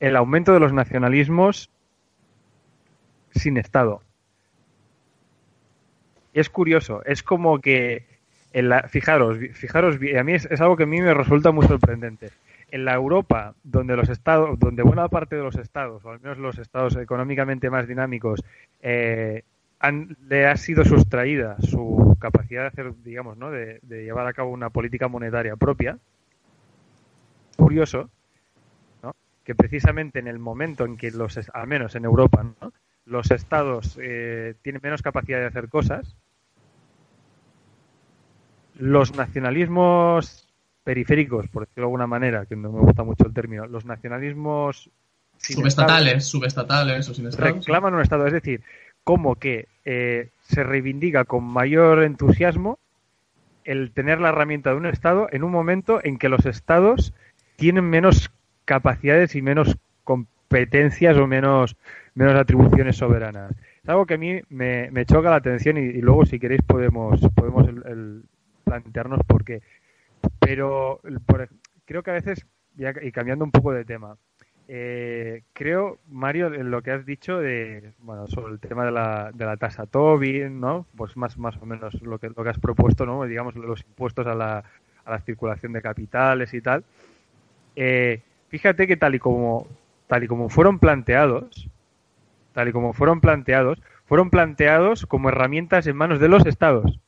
el aumento de los nacionalismos sin Estado. Es curioso, es como que, en la, fijaros, fijaros, a mí es, algo que a mí me resulta muy sorprendente. En la Europa, donde los estados, donde buena parte de los estados, o al menos los estados económicamente más dinámicos, eh, le ha sido sustraída su capacidad de hacer, digamos, ¿no? de, llevar a cabo una política monetaria propia. Curioso. Que precisamente en el momento en que los, al menos en Europa, ¿no? los estados eh, tienen menos capacidad de hacer cosas, los nacionalismos periféricos, por decirlo de alguna manera, que no me gusta mucho el término, los nacionalismos subestatales, subestatales o sin reclaman un estado, es decir, como que eh, se reivindica con mayor entusiasmo el tener la herramienta de un Estado en un momento en que los Estados tienen menos capacidades y menos competencias o menos, menos atribuciones soberanas. Es algo que a mí me, choca la atención y, luego si queréis podemos, podemos plantearnos por qué. Pero creo que a veces, y cambiando un poco de tema, eh, creo, Mario, en lo que has dicho de, bueno, sobre el tema de la, de la tasa Tobin, ¿no? Pues más, más o menos lo que, lo que has propuesto, ¿no? Digamos, los impuestos a la, a la circulación de capitales y tal. Eh, fíjate que tal y como, tal y como fueron planteados, tal y como fueron planteados, fueron planteados como herramientas en manos de los estados.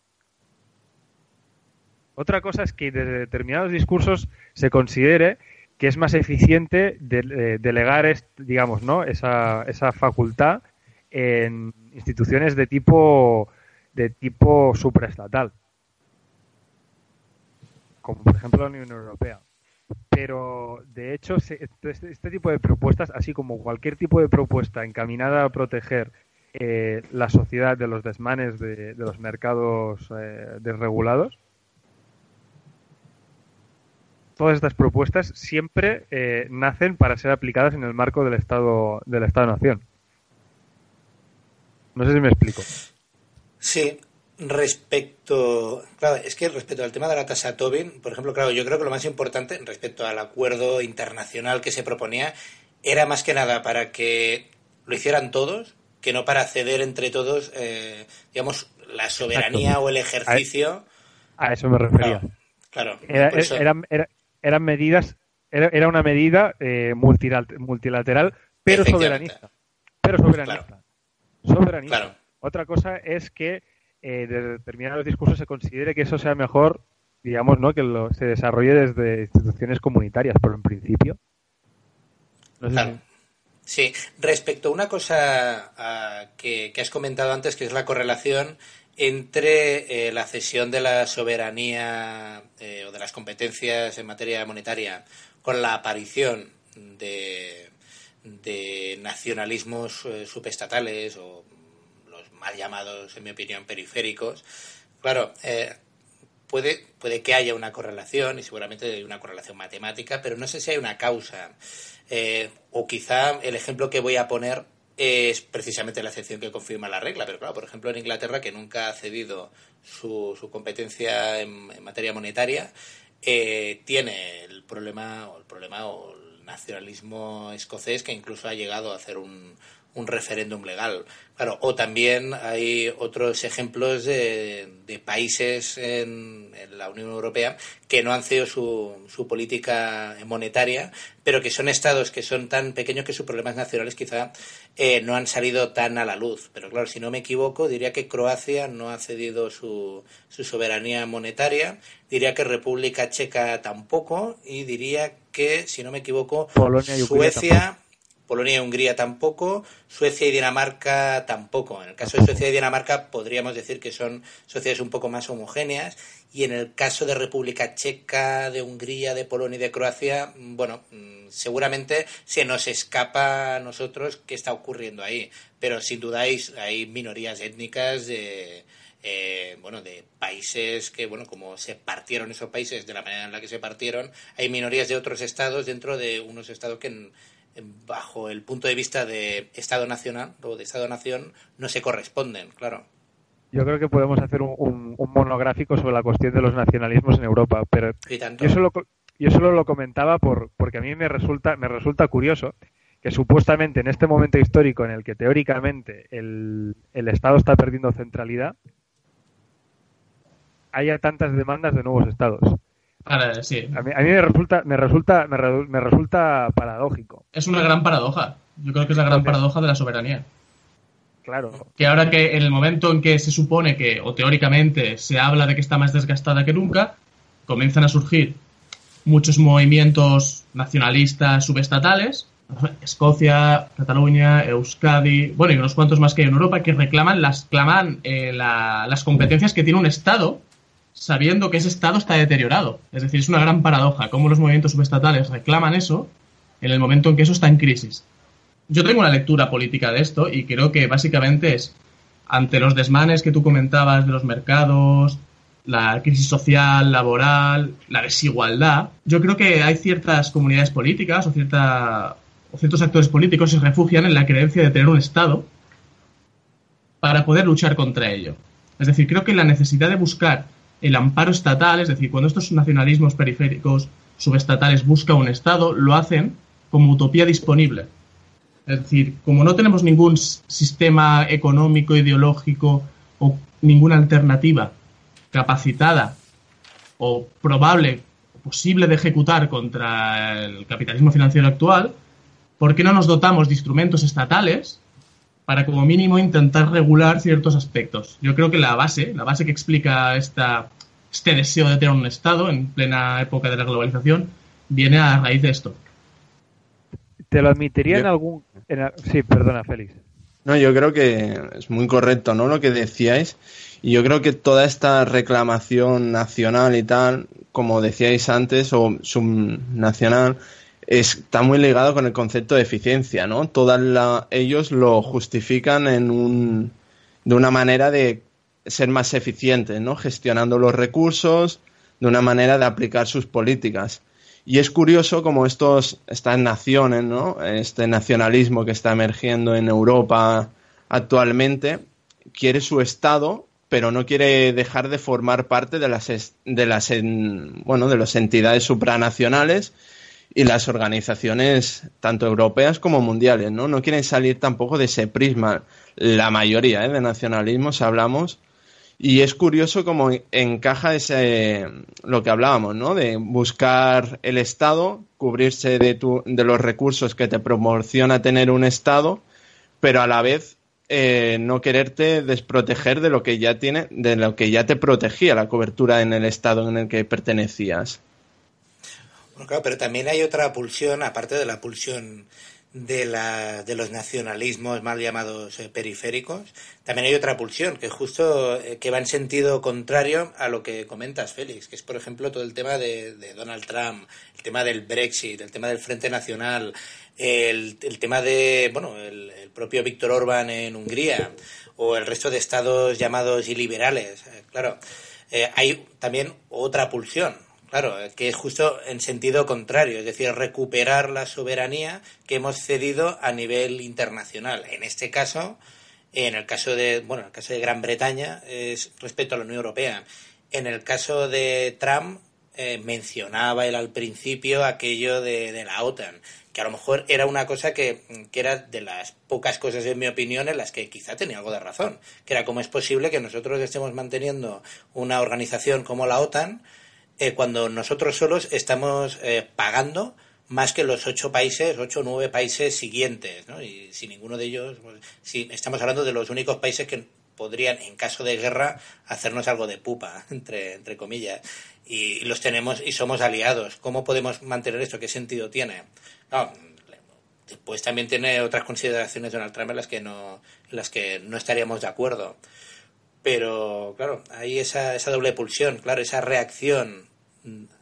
Otra cosa es que desde determinados discursos se considere que es más eficiente eh, delegar, digamos, ¿no? esa, esa facultad en instituciones de tipo de tipo supraestatal, como por ejemplo la Unión Europea. Pero de hecho, este, este, tipo de propuestas, así como cualquier tipo de propuesta encaminada a proteger eh, la sociedad de los desmanes de, los mercados eh, desregulados, todas estas propuestas siempre eh, nacen para ser aplicadas en el marco del Estado del Estado-Nación. No sé si me explico. Sí, respecto, claro, es que respecto al tema de la tasa Tobin, por ejemplo, claro, yo creo que lo más importante respecto al acuerdo internacional que se proponía era más que nada para que lo hicieran todos, que no para ceder entre todos, eh, digamos, la soberanía o el ejercicio. A, eso me refería. Claro. era, eran medidas, era, una medida eh, multilateral, pero soberanista. Pero soberanista. Soberanista. Otra cosa es que eh, de determinados discursos se considere que eso sea mejor, digamos, ¿no? Que lo, se desarrolle desde instituciones comunitarias, pero en principio. Sí, respecto a una cosa ah, que, has comentado antes, que es la correlación entre eh, la cesión de la soberanía eh, o de las competencias en materia monetaria con la aparición de, de nacionalismos eh, subestatales o los mal llamados, en mi opinión, periféricos, claro, puede, puede que haya una correlación y seguramente hay una correlación matemática, pero no sé si hay una causa. o quizá el ejemplo que voy a poner es precisamente la excepción que confirma la regla. Pero claro, por ejemplo, en Inglaterra, que nunca ha cedido su, su competencia en, materia monetaria, eh, tiene el problema, o el problema, o el nacionalismo escocés, que incluso ha llegado a hacer un, un referéndum legal. Claro, o también hay otros ejemplos de, países en, la Unión Europea que no han cedido su, su, política monetaria, pero que son estados que son tan pequeños que sus problemas nacionales quizá eh, no han salido tan a la luz. Pero claro, si no me equivoco, diría que Croacia no ha cedido su, su soberanía monetaria, diría que República Checa tampoco, y diría que, si no me equivoco, Suecia Polonia y Hungría tampoco, Suecia y Dinamarca tampoco. En el caso de Suecia y Dinamarca podríamos decir que son sociedades un poco más homogéneas y en el caso de República Checa, de Hungría, de Polonia y de Croacia, bueno, mm, seguramente se nos escapa a nosotros qué está ocurriendo ahí, pero sin duda hay, minorías étnicas eh, bueno, de países que, bueno, como se partieron esos países de la manera en la que se partieron, hay minorías de otros estados dentro de unos estados que, bajo el punto de vista de Estado nacional o de Estado-nación, no se corresponden, claro. Yo creo que podemos hacer un, monográfico sobre la cuestión de los nacionalismos en Europa, pero yo solo, yo solo lo comentaba por, porque a mí me resulta, me resulta curioso que supuestamente en este momento histórico en el que teóricamente el, el Estado está perdiendo centralidad, haya tantas demandas de nuevos estados. Sí. a, mí, a, mí, me resulta, me resulta, me, resulta paradójico. Es una gran paradoja. Yo creo que es la gran paradoja de la soberanía. Claro. Que ahora que en el momento en que se supone que, o teóricamente, se habla de que está más desgastada que nunca, comienzan a surgir muchos movimientos nacionalistas subestatales, Escocia, Cataluña, Euskadi, bueno, y unos cuantos más que hay en Europa, que reclaman las, claman, eh, las competencias que tiene un Estado sabiendo que ese Estado está deteriorado. Es decir, es una gran paradoja cómo los movimientos subestatales reclaman eso en el momento en que eso está en crisis. Yo tengo una lectura política de esto y creo que básicamente es ante los desmanes que tú comentabas de los mercados, la crisis social, laboral, la desigualdad, yo creo que hay ciertas comunidades políticas o, cierta, o ciertos actores políticos se refugian en la creencia de tener un Estado para poder luchar contra ello. Es decir, creo que la necesidad de buscar el amparo estatal, es decir, cuando estos nacionalismos periféricos subestatales buscan un Estado, lo hacen como utopía disponible. Es decir, como no tenemos ningún sistema económico, ideológico o ninguna alternativa capacitada o probable o posible de ejecutar contra el capitalismo financiero actual, ¿por qué no nos dotamos de instrumentos estatales para como mínimo intentar regular ciertos aspectos. Yo creo que la base, la base que explica esta, este deseo de tener un Estado en plena época de la globalización, viene a raíz de esto. ¿Te lo admitiría en algún... Sí, perdona, Félix. No, yo creo que es muy correcto, ¿no? Lo que decíais. Y yo creo que toda esta reclamación nacional y tal, como decíais antes, o subnacional, está muy ligado con el concepto de eficiencia, ¿no? Todas ellos lo justifican en un, de una manera de ser más eficientes, ¿no? Gestionando los recursos, de una manera de aplicar sus políticas. Y es curioso como estos, estas naciones, ¿no? Este nacionalismo que está emergiendo en Europa actualmente quiere su Estado, pero no quiere dejar de formar parte de las, de las, bueno, de las entidades supranacionales y las organizaciones tanto europeas como mundiales, ¿no? No quieren salir tampoco de ese prisma. La mayoría ¿eh? de nacionalismos hablamos y es curioso cómo encaja ese lo que hablábamos, ¿no? De buscar el Estado, cubrirse de, tu, de los recursos que te proporciona tener un Estado, pero a la vez eh, no quererte desproteger de lo que ya tiene, de lo que ya te protegía la cobertura en el Estado en el que pertenecías claro, pero también hay otra pulsión, aparte de la pulsión de, la, de los nacionalismos mal llamados eh, periféricos, también hay otra pulsión que justo eh, que va en sentido contrario a lo que comentas, Félix, que es por ejemplo todo el tema de, Donald Trump, el tema del Brexit, el tema del Frente Nacional, el, el tema de bueno el, propio Víctor Orbán en Hungría o el resto de estados llamados iliberales. Eh, claro, hay también otra pulsión Claro, que es justo en sentido contrario, es decir, recuperar la soberanía que hemos cedido a nivel internacional. En este caso, en el caso de, bueno, en el caso de Gran Bretaña es respecto a la Unión Europea. En el caso de Trump eh, mencionaba él al principio aquello de, la OTAN, que a lo mejor era una cosa que, que, era de las pocas cosas, en mi opinión, en las que quizá tenía algo de razón, que era cómo es posible que nosotros estemos manteniendo una organización como la OTAN eh, cuando nosotros solos estamos eh, pagando más que los ocho países, ocho o nueve países siguientes, ¿no? Y si ninguno de ellos, pues, si estamos hablando de los únicos países que podrían, en caso de guerra, hacernos algo de pupa, entre, entre comillas. Y, los tenemos y somos aliados. ¿Cómo podemos mantener esto? ¿Qué sentido tiene? No, pues también tiene otras consideraciones Donald Trump en las que no, las que no estaríamos de acuerdo. Pero, claro, hay esa, esa doble pulsión, claro, esa reacción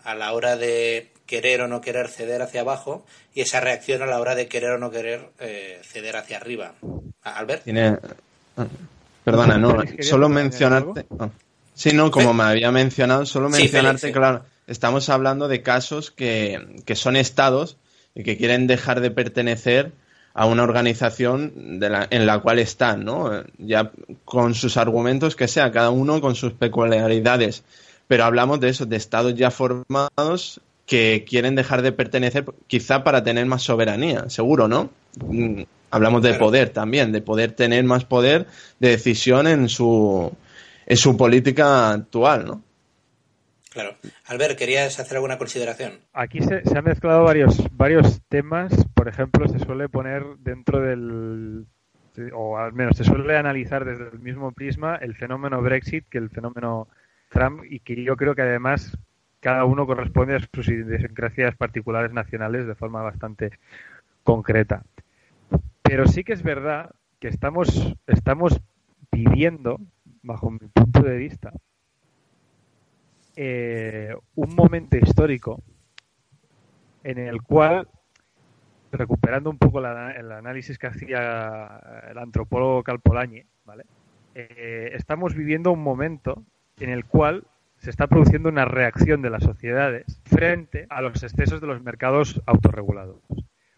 a la hora de querer o no querer ceder hacia abajo y esa reacción a la hora de querer o no querer eh, ceder hacia arriba. Albert. Tiene... Perdona, no, solo mencionarte. Sí, no, como me había mencionado, solo mencionarte, claro, estamos hablando de casos que, que son estados y que quieren dejar de pertenecer a una organización de la, en la cual están, ¿no? Ya con sus argumentos que sea, cada uno con sus peculiaridades. Pero hablamos de eso, de estados ya formados que quieren dejar de pertenecer, quizá para tener más soberanía, seguro, ¿no? Mm, hablamos de poder también, de poder tener más poder de decisión en su, en su política actual, ¿no? Claro. Albert, ¿querías hacer alguna consideración? Aquí se, han mezclado varios, varios temas. Por ejemplo, se suele poner dentro del. o al menos se suele analizar desde el mismo prisma el fenómeno Brexit que el fenómeno Trump, y que yo creo que además cada uno corresponde a sus idiosincrasias particulares nacionales de forma bastante concreta. Pero sí que es verdad que estamos, estamos viviendo, bajo mi punto de vista, eh, un momento histórico en el cual, recuperando un poco el análisis que hacía el antropólogo Calpolañe, ¿vale? Eh, estamos viviendo un momento en el cual se está produciendo una reacción de las sociedades frente a los excesos de los mercados autorregulados.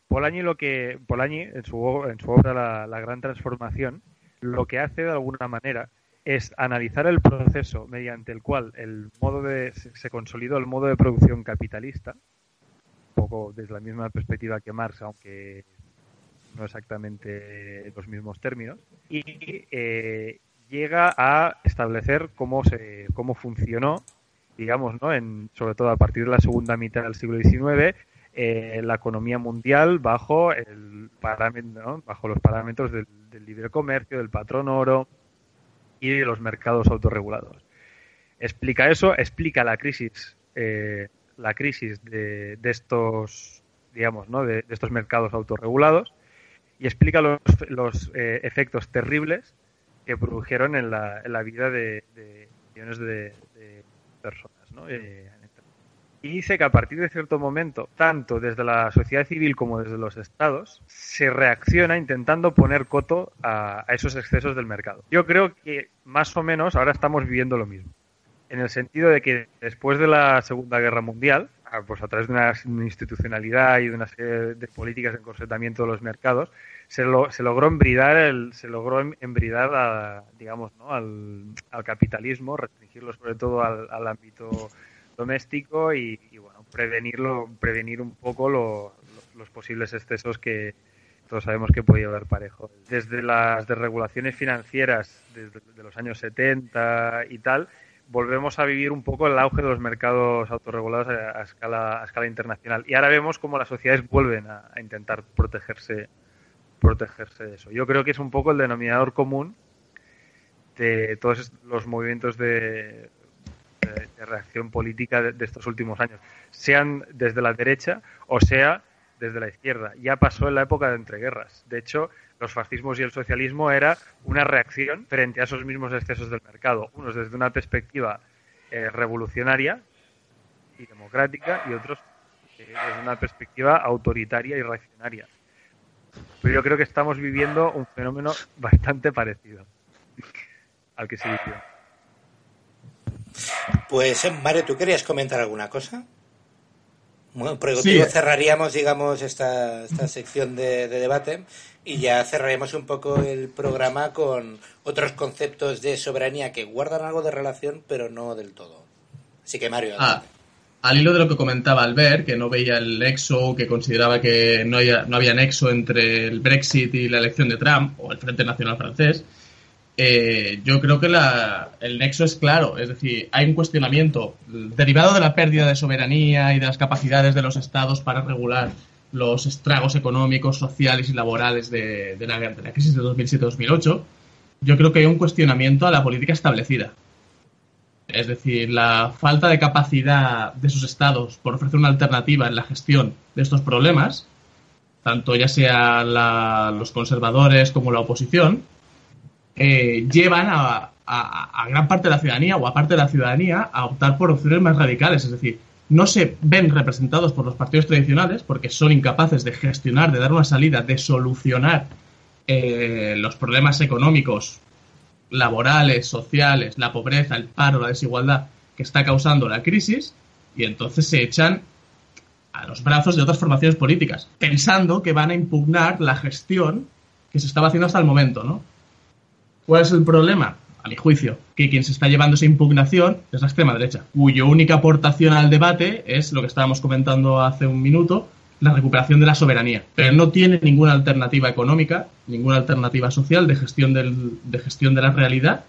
Polanyi lo que Polanyi en su obra la, la gran transformación lo que hace de alguna manera es analizar el proceso mediante el cual el modo de, se consolidó el modo de producción capitalista, un poco desde la misma perspectiva que Marx, aunque no exactamente los mismos términos, y eh, llega a establecer cómo se cómo funcionó, digamos, ¿no? En, sobre todo a partir de la segunda mitad del siglo XIX, eh, la economía mundial bajo el parámetro, bajo los parámetros del, libre comercio, del patrón oro, y de los mercados autorregulados. Explica eso, explica la crisis, eh, la crisis de, estos, digamos, ¿no? de, estos mercados autorregulados y explica los, los eh, efectos terribles que produjeron en la, en la vida de, millones de, personas. ¿no? Eh, y dice que a partir de cierto momento, tanto desde la sociedad civil como desde los estados, se reacciona intentando poner coto a, esos excesos del mercado. Yo creo que más o menos ahora estamos viviendo lo mismo. En el sentido de que después de la Segunda Guerra Mundial, pues a través de una institucionalidad y de una serie de políticas de encorsetamiento de los mercados, se, se logró embridar el, se logró embridar a, digamos, ¿no? al, capitalismo, restringirlo sobre todo al ámbito doméstico y, bueno, prevenirlo, prevenir un poco los posibles excesos que todos sabemos que podía haber parejo. Desde las desregulaciones financieras desde de los años 70 y tal, volvemos a vivir un poco el auge de los mercados autorregulados a, escala, a escala internacional. Y ahora vemos cómo las sociedades vuelven a, intentar protegerse, protegerse de eso. Yo creo que es un poco el denominador común de todos los movimientos de, reacción política de, estos últimos años, sean desde la derecha o sea desde la izquierda. Ya pasó en la época de entreguerras. De hecho, los fascismos y el socialismo era una reacción frente a esos mismos excesos del mercado, unos desde una perspectiva eh, revolucionaria y democrática y otros eh, desde una perspectiva autoritaria y reaccionaria. Pero yo creo que estamos viviendo un fenómeno bastante parecido al que se vivió. Pues, eh, Mario, ¿tú querías comentar alguna cosa? Bueno, pero cerraríamos, digamos, esta, esta sección de, debate y ya cerraríamos un poco el programa con otros conceptos de soberanía que guardan algo de relación, pero no del todo. Así que, Mario. Ah, al hilo de lo que comentaba Albert, que no veía el nexo, que consideraba que no, no había nexo entre el Brexit y la elección de Trump, o el Frente Nacional Francés, eh, yo creo que el nexo es claro, es decir, hay un cuestionamiento derivado de la pérdida de soberanía y de las capacidades de los estados para regular los estragos económicos, sociales y laborales de, la, de la, crisis de 2007-2008. Yo creo que hay un cuestionamiento a la política establecida. Es decir, la falta de capacidad de sus estados por ofrecer una alternativa en la gestión de estos problemas, tanto ya sea los conservadores como la oposición, eh, llevan a, gran parte de la ciudadanía o a parte de la ciudadanía a optar por opciones más radicales. Es decir, no se ven representados por los partidos tradicionales porque son incapaces de gestionar, de dar una salida, de solucionar eh, los problemas económicos laborales, sociales, la pobreza, el paro, la desigualdad que está causando la crisis y entonces se echan a los brazos de otras formaciones políticas, pensando que van a impugnar la gestión que se estaba haciendo hasta el momento, ¿no? ¿Cuál es el problema? A mi juicio, que quien se está llevando esa impugnación es la extrema derecha, cuya única aportación al debate es lo que estábamos comentando hace un minuto, la recuperación de la soberanía. Pero no tiene ninguna alternativa económica, ninguna alternativa social de gestión, del, de, gestión de la realidad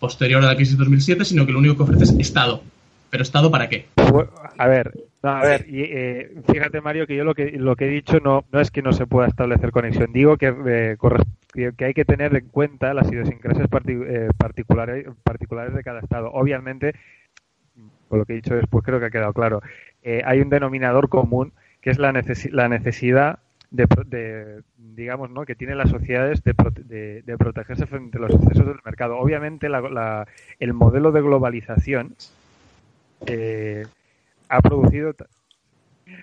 posterior a la crisis de 2007, sino que lo único que ofrece es Estado. ¿Pero Estado para qué? A ver, a ver, y, eh, fíjate Mario que yo lo que lo que he dicho no no es que no se pueda establecer conexión, digo que eh, que hay que tener en cuenta las idiosincrasias eh, particulares particulares de cada estado. Obviamente, con lo que he dicho después creo que ha quedado claro. Eh, hay un denominador común que es la, la necesidad de, digamos, ¿no? que tienen las sociedades de, de, protegerse frente a los excesos del mercado. Obviamente, la, el modelo de globalización eh, ha producido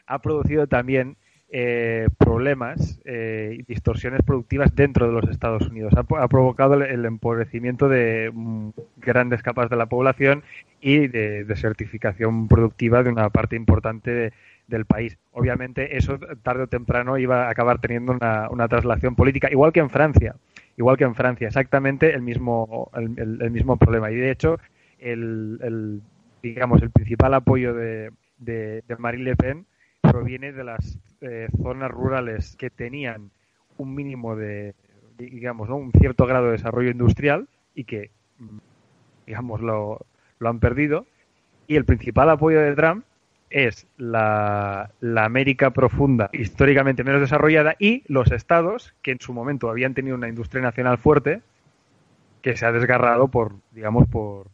ha producido también eh, problemas eh, y distorsiones productivas dentro de los Estados Unidos. Ha, provocado el, empobrecimiento de mm, grandes capas de la población y de desertificación productiva de una parte importante del país. Obviamente eso tarde o temprano iba a acabar teniendo una, traslación política, igual que en Francia, igual que en Francia, exactamente el mismo, el, mismo problema. Y de hecho, el, digamos, el principal apoyo de, de, Marine Le Pen proviene de las eh, zonas rurales que tenían un mínimo de, digamos, un cierto grado de desarrollo industrial y que, digamos, lo, lo han perdido. Y el principal apoyo de Trump es la, la, América profunda, históricamente menos desarrollada, y los estados que en su momento habían tenido una industria nacional fuerte, que se ha desgarrado por, digamos, por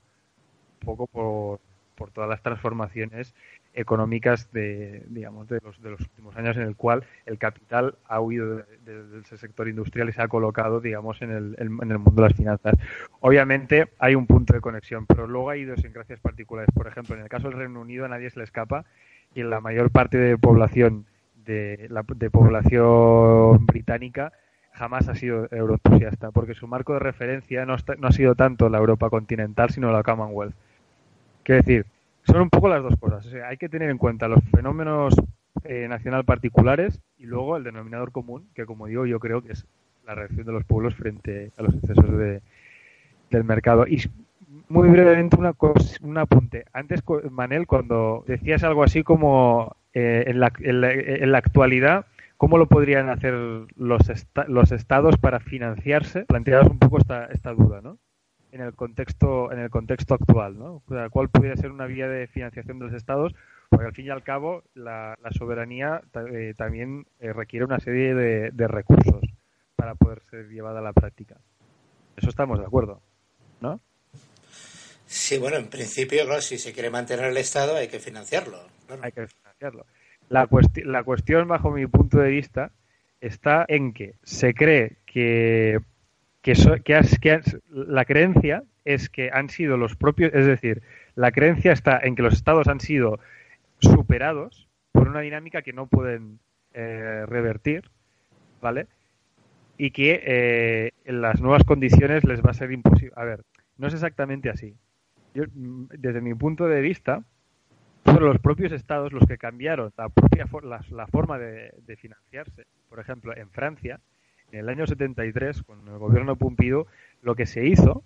poco por, por todas las transformaciones económicas de, digamos, de los, de los últimos años en el cual el capital ha huido del sector industrial y se ha colocado, digamos, en el, en el mundo de las finanzas. Obviamente hay un punto de conexión, pero luego hay idiosincrasias particulares. Por ejemplo, en el caso del Reino Unido a nadie se le escapa y la mayor parte de población de, la, de población británica jamás ha sido euroentusiasta, porque su marco de referencia no, no ha sido tanto la Europa continental, sino la Commonwealth. Quiero decir, son un poco las dos cosas. hay que tener en cuenta los fenómenos eh, nacional particulares y luego el denominador común, que como digo, yo creo que es la reacción de los pueblos frente a los excesos de, del mercado. Y muy brevemente una un apunte. Antes, Manel, cuando decías algo así como eh, en, la, en, la, actualidad, ¿cómo lo podrían hacer los, los estados para financiarse? Planteabas un poco esta, esta duda, ¿no? En el contexto en el contexto actual, ¿no? ¿Cuál podría ser una vía de financiación de los estados? Porque al fin y al cabo la, soberanía eh, también eh, requiere una serie de, recursos para poder ser llevada a la práctica. Eso estamos de acuerdo, ¿no? Sí, bueno, en principio, si se quiere mantener el Estado hay que financiarlo. Hay que financiarlo. La, la cuestión, bajo mi punto de vista, está en que se cree que que, la creencia es que han sido los propios, es decir, la creencia está en que los estados han sido superados por una dinámica que no pueden eh, revertir, ¿vale? Y que eh, en las nuevas condiciones les va a ser imposible. A ver, no es exactamente así. Mm, desde mi punto de vista, fueron los propios estados los que cambiaron la propia la, forma de, de financiarse. Por ejemplo, en Francia, en el año 73, con el gobierno de Pompidou, lo que se hizo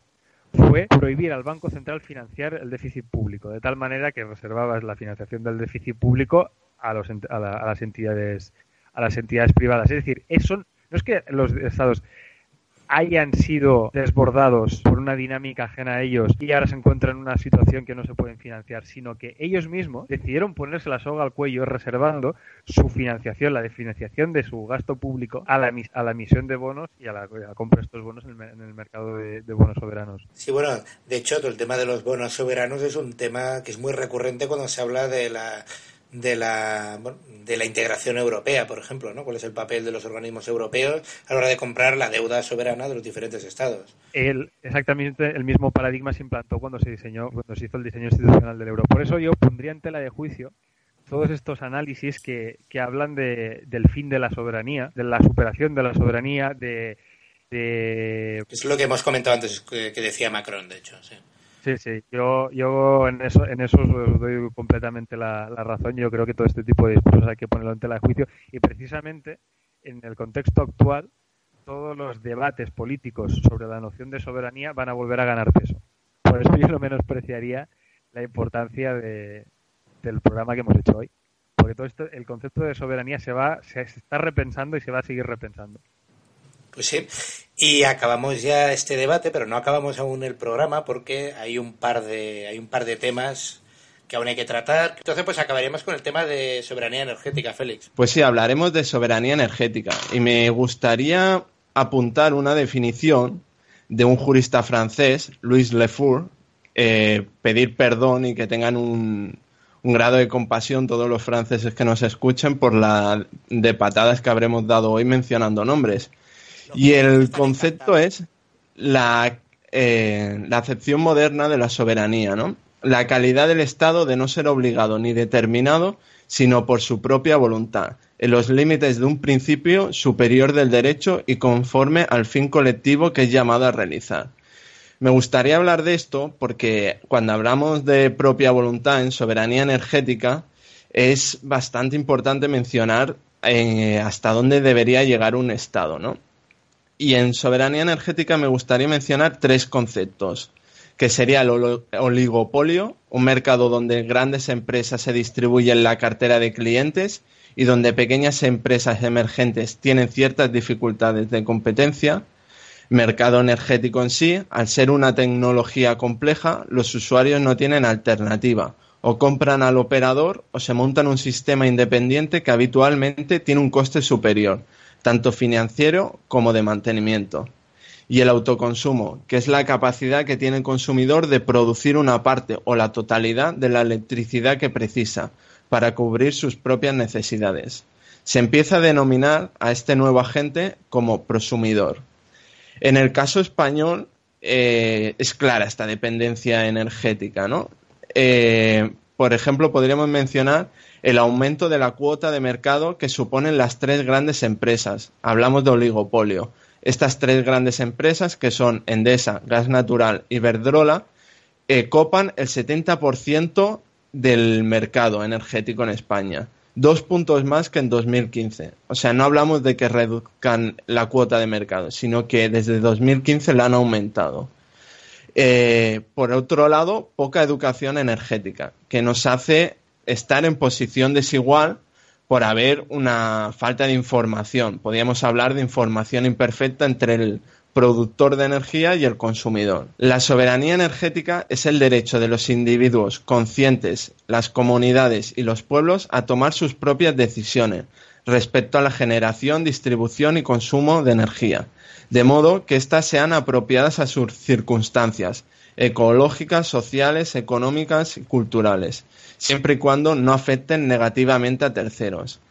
fue prohibir al Banco Central financiar el déficit público, de tal manera que reservaba la financiación del déficit público a, los, a, las entidades a las entidades privadas. Es decir, eso no es que los estados hayan sido desbordados por una dinámica ajena a ellos y ahora se encuentran en una situación que no se pueden financiar, sino que ellos mismos decidieron ponerse la soga al cuello reservando su financiación, la de financiación de su gasto público a la, a la emisión de bonos y a la, compra de estos bonos en el, mercado de, de, bonos soberanos. Sí, bueno, de hecho, el tema de los bonos soberanos es un tema que es muy recurrente cuando se habla de la de la, de la integración europea, por ejemplo, ¿no? ¿Cuál es el papel de los organismos europeos a la hora de comprar la deuda soberana de los diferentes estados? El, exactamente el mismo paradigma se implantó cuando se diseñó, cuando se hizo el diseño institucional del euro. Por eso yo pondría en tela de juicio todos estos análisis que, que hablan de, del fin de la soberanía, de la superación de la soberanía, de Es lo que hemos comentado antes que, decía Macron, de hecho. Sí, sí, sí. Yo, yo en eso en eso os doy completamente la, razón. Yo creo que todo este tipo de discursos hay que ponerlo en tela juicio y precisamente en el contexto actual todos los debates políticos sobre la noción de soberanía van a volver a ganar peso. Por eso yo no menospreciaría la importancia de, del programa que hemos hecho hoy. Porque todo esto, el concepto de soberanía se va, se está repensando y se va a seguir repensando. Pues sí, y acabamos ya este debate, pero no acabamos aún el programa porque hay un par de, hay un par de temas que aún hay que tratar. Entonces, pues acabaremos con el tema de soberanía energética, Félix. Pues sí, hablaremos de soberanía energética. Y me gustaría apuntar una definición de un jurista francés, Louis Lefour, eh, pedir perdón y que tengan un, un grado de compasión todos los franceses que nos escuchen por la de patadas que habremos dado hoy mencionando nombres. Y el concepto es la, eh, la acepción moderna de la soberanía, ¿no? La calidad del Estado de no ser obligado ni determinado, sino por su propia voluntad, en los límites de un principio superior del derecho y conforme al fin colectivo que es llamado a realizar. Me gustaría hablar de esto porque cuando hablamos de propia voluntad en soberanía energética, es bastante importante mencionar eh, hasta dónde debería llegar un Estado, ¿no? Y en soberanía energética me gustaría mencionar tres conceptos, que sería el oligopolio, un mercado donde grandes empresas se distribuyen la cartera de clientes y donde pequeñas empresas emergentes tienen ciertas dificultades de competencia. Mercado energético en sí, al ser una tecnología compleja, los usuarios no tienen alternativa. O compran al operador o se montan un sistema independiente que habitualmente tiene un coste superior, tanto financiero como de mantenimiento. Y el autoconsumo, que es la capacidad que tiene el consumidor de producir una parte o la totalidad de la electricidad que precisa para cubrir sus propias necesidades. Se empieza a denominar a este nuevo agente como prosumidor. En el caso español eh, es clara esta dependencia energética, ¿no? Eh, por ejemplo, podríamos mencionar el aumento de la cuota de mercado que suponen las tres grandes empresas. Hablamos de oligopolio. Estas tres grandes empresas, que son Endesa, Gas Natural y Verdrola, eh, copan el 70% del mercado energético en España. Dos puntos más que en 2015. O sea, no hablamos de que reduzcan la cuota de mercado, sino que desde 2015 la han aumentado. Eh, por otro lado, poca educación energética, que nos hace estar en posición desigual por haber una falta de información. Podríamos hablar de información imperfecta entre el productor de energía y el consumidor. La soberanía energética es el derecho de los individuos conscientes, las comunidades y los pueblos a tomar sus propias decisiones respecto a la generación, distribución y consumo de energía, de modo que éstas sean apropiadas a sus circunstancias ecológicas, sociales, económicas y culturales, siempre y cuando no afecten negativamente a terceros.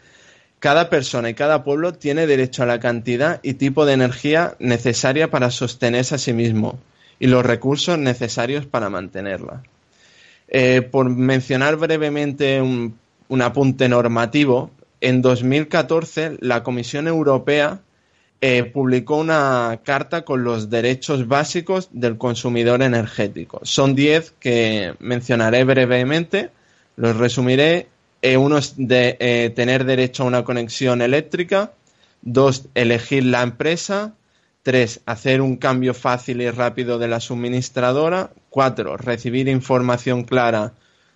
Cada persona y cada pueblo tiene derecho a la cantidad y tipo de energía necesaria para sostenerse a sí mismo y los recursos necesarios para mantenerla. Eh, por mencionar brevemente un, apunte normativo, en 2014 la Comisión Europea eh, publicó una carta con los derechos básicos del consumidor energético. Son diez que mencionaré brevemente los resumiré. Eh, uno es de eh, tener derecho a una conexión eléctrica. Dos, elegir la empresa. Tres, hacer un cambio fácil y rápido de la suministradora. Cuatro, recibir información clara